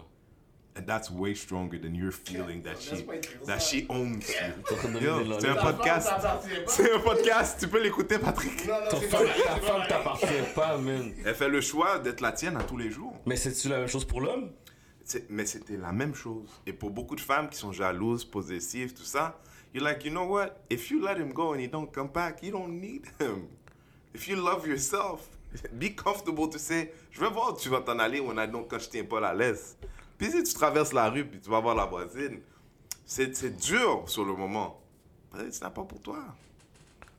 And that's way stronger than your feeling that she, pas écrire that she owns you. C'est un podcast. C'est un podcast, tu peux l'écouter, Patrick. Non, non, Ta femme, ta femme t'appartient pas, man. Elle fait le choix d'être la tienne à tous les jours. Mais c'est-tu la même chose pour l'homme? Mais c'était la même chose. Et pour beaucoup de femmes qui sont jalouses, possessives, tout ça, you're like, you know what? If you let him go and he don't come back, you don't need him. If you love yourself, be comfortable to say, je vais voir où tu vas t'en aller when I don't, quand je tiens pas la laisse. Puis si tu traverses la rue puis tu vas voir la voisine, c'est c'est dur sur le moment. Peut-être c'est pas pour toi.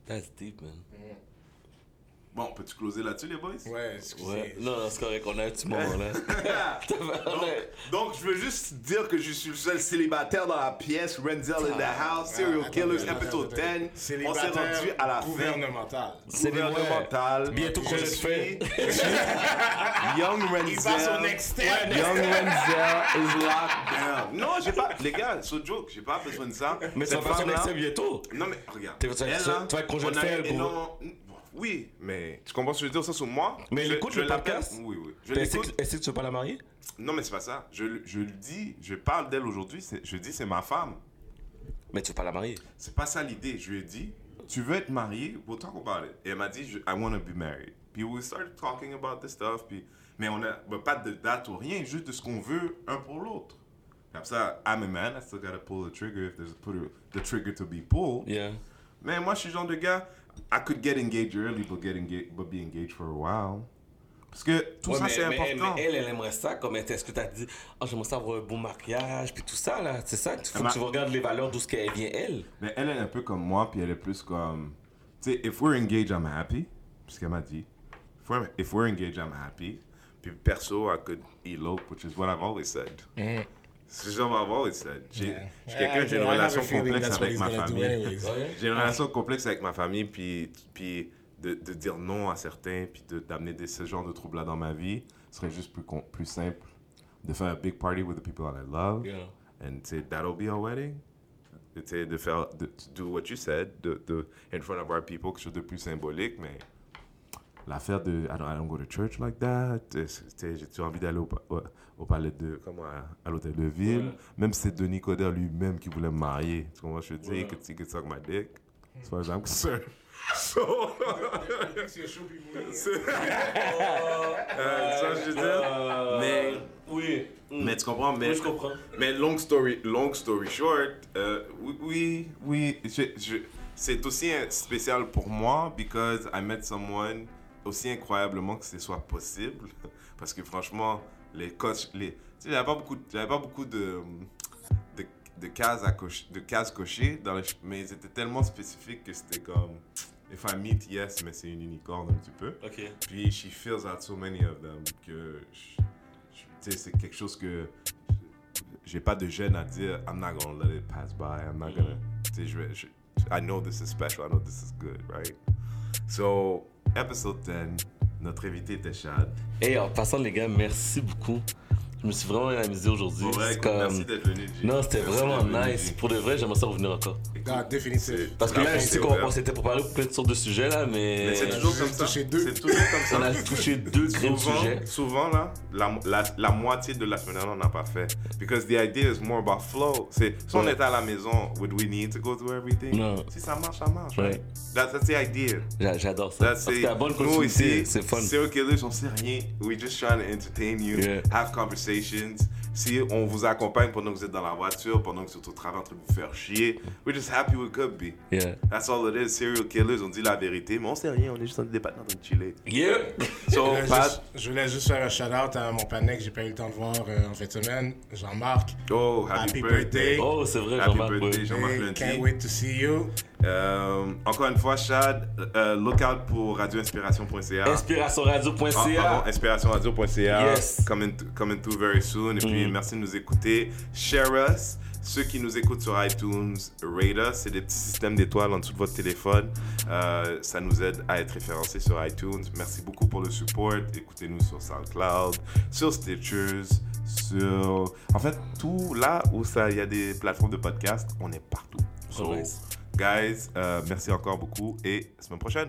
That's deep, man. Bon, peux-tu closer là-dessus, les boys? Ouais, excusez. Ouais. Non, non, c'est correct, on a un petit moment là. Donc, donc, je veux juste dire que je suis le seul célibataire dans la pièce. Renzel in the house, Serial Ah, Killers, attends, episode attends, attends. 10. On s'est Célibataire rendu à la fin. gouvernemental. C'est des Gouvernemental. Bientôt projet Je de suis- fait. Young Il passe au Renzel. next step. Young Renzel is locked down. Non, j'ai pas. Les gars, c'est joke, j'ai pas besoin de ça. Mais faire son femme-là- excès bientôt. Non, mais regarde. Tu vas- être congé on de gros. non, Oui, mais tu comprends ce que je veux dire, ça sur moi. Mais Je- l'écoute je le podcast? Oui, oui. Je Est-ce l'écoute. que, est-ce que tu veux pas la marier? Non, mais c'est pas ça. Je, le- je le dis, je parle d'elle aujourd'hui, je dis c'est ma femme. Mais tu veux pas la marier? C'est pas ça l'idée. Je lui ai dit, tu veux être marié, we'll talk about it. Et elle m'a dit, je- I want to be married. Puis we started talking about this stuff. Puis, mais on a ben, pas de date ou rien, juste de ce qu'on veut un pour l'autre. Comme ça, I'm a man, I still gotta pull the trigger if there's a, put a- the trigger to be pulled. Yeah. Mais moi, je suis le genre de gars, I could get engaged early, but, get engaged, but be engaged for a while. Parce que tout Ouais, ça, mais, c'est mais- important. mais elle, elle aimerait ça. Comme est-ce que tu as dit, oh, j'aimerais ça avoir un beau mariage, puis tout ça, là. C'est ça. Il faut Ma- que tu regardes les valeurs d'où ce qu'elle vient, elle. Mais elle est un peu comme moi, puis elle est plus comme. Tu sais, if we're engaged, I'm happy. C'est ce qu'elle m'a dit. If we're, if we're engaged, I'm happy. Puis perso, I could elope, which is what I've always said. C'est ce que I've always said. J'ai j'ai quelqu'un, j'ai une relation complexe avec ma famille. J'ai une relation complexe avec ma famille, puis, puis de, de dire non à certains, puis de- d'amener ce genre de troubles-là dans ma vie, ce serait juste plus, con- plus simple de faire un big party with the people that I love. Yeah. And say, that'll be our wedding. De faire, de, to do what you said, de, de, in front of our people, quelque chose de plus symbolique, mais l'affaire de I don't, I don't go to church like that. euh, c'est- tu J'ai-tu envie d'aller au, pa- au, au palais de, comment, à, à l'hôtel de ville, Ouais. même si c'est Denis Coderre lui-même qui voulait me marier. Tu comprends ce que je veux dire? He could suck my dick, as far as I'm concerned. So, euh, ça, je veux dire? Mais, Oui. Mm. mais tu comprends? Mais, Oui, je comprends. mais long story, long story short, euh, oui, oui, oui, je- je- c'est aussi spécial pour moi because I met someone aussi incroyablement que ce soit possible. Parce que franchement, les coches, les, tu sais, j'avais pas beaucoup, j'avais pas beaucoup de, de, de cases à cocher, de cases cochées dans les, mais ils étaient tellement spécifiques que c'était comme, if I meet, yes, mais c'est une unicorne un petit peu. Ok. Puis she fills out so many of them que tu sais, c'est quelque chose que j'ai pas de gêne à dire I'm not gonna let it pass by. I'm not gonna. tu sais, je vais- je- I know this is special. I know this is good, right? So episode 10, notre invité était Chad. Et en passant, les gars, merci beaucoup. Je me suis vraiment amusé aujourd'hui. Pour C'est écoute, comme- merci d'être venu. G. Non, c'était vraiment venu, nice. G. Pour de vrai, j'aimerais ça revenir encore. Ah, définitif. c'est- Parce que là, je sais est qu'on on s'était pour parler de plein de sortes de sujets, là, mais. Mais c'est toujours comme ça. C'est toujours comme ça. On a touché deux grands souvent, sujets. souvent là, la, la, la moitié de la semaine on n'a pas fait. Because the idea is more about flow. C'est, si on Ouais. était à la maison, would we need to go through everything? Non. Si ça marche, ça marche. Ouais. right? That's, that's the idea. J'a- J'adore ça. That's Parce que la bonne continuité, c'est fun. serial killers, on sait rien. We just trying to entertain you, Yeah. have conversations. Si on vous accompagne pendant que vous êtes dans la voiture, pendant que vous êtes au travail en train de vous faire chier, we're just happy we could be. Yeah. That's all it is. Serial killers, on dit la vérité, mais on sait rien, on est juste en débat en train de chiller. Yeah! So, Je voulais Pat, juste- je voulais juste faire un shout-out à mon panneau que j'ai pas eu le temps de voir euh, en fin de semaine, Jean-Marc. oh, happy, Happy birthday. birthday. Oh, c'est vrai, Happy Jean-Marc. birthday. Jean-Marc can't wait to see you. Euh, encore une fois, Chad, euh, look out pour radioinspiration.ca. Inspirationradio.ca. Ah, pardon, inspirationradio.ca. Yes. Coming, coming through very soon. Et puis, merci de nous écouter. Share us. Ceux qui nous écoutent sur iTunes, rate us. C'est des petits systèmes d'étoiles en dessous de votre téléphone. Euh, ça nous aide à être référencés sur iTunes. Merci beaucoup pour le support. Écoutez-nous sur SoundCloud, sur Stitchers, sur... En fait, tout là où il y a des plateformes de podcast, on est partout. So. Guys, euh, merci encore beaucoup et semaine prochaine.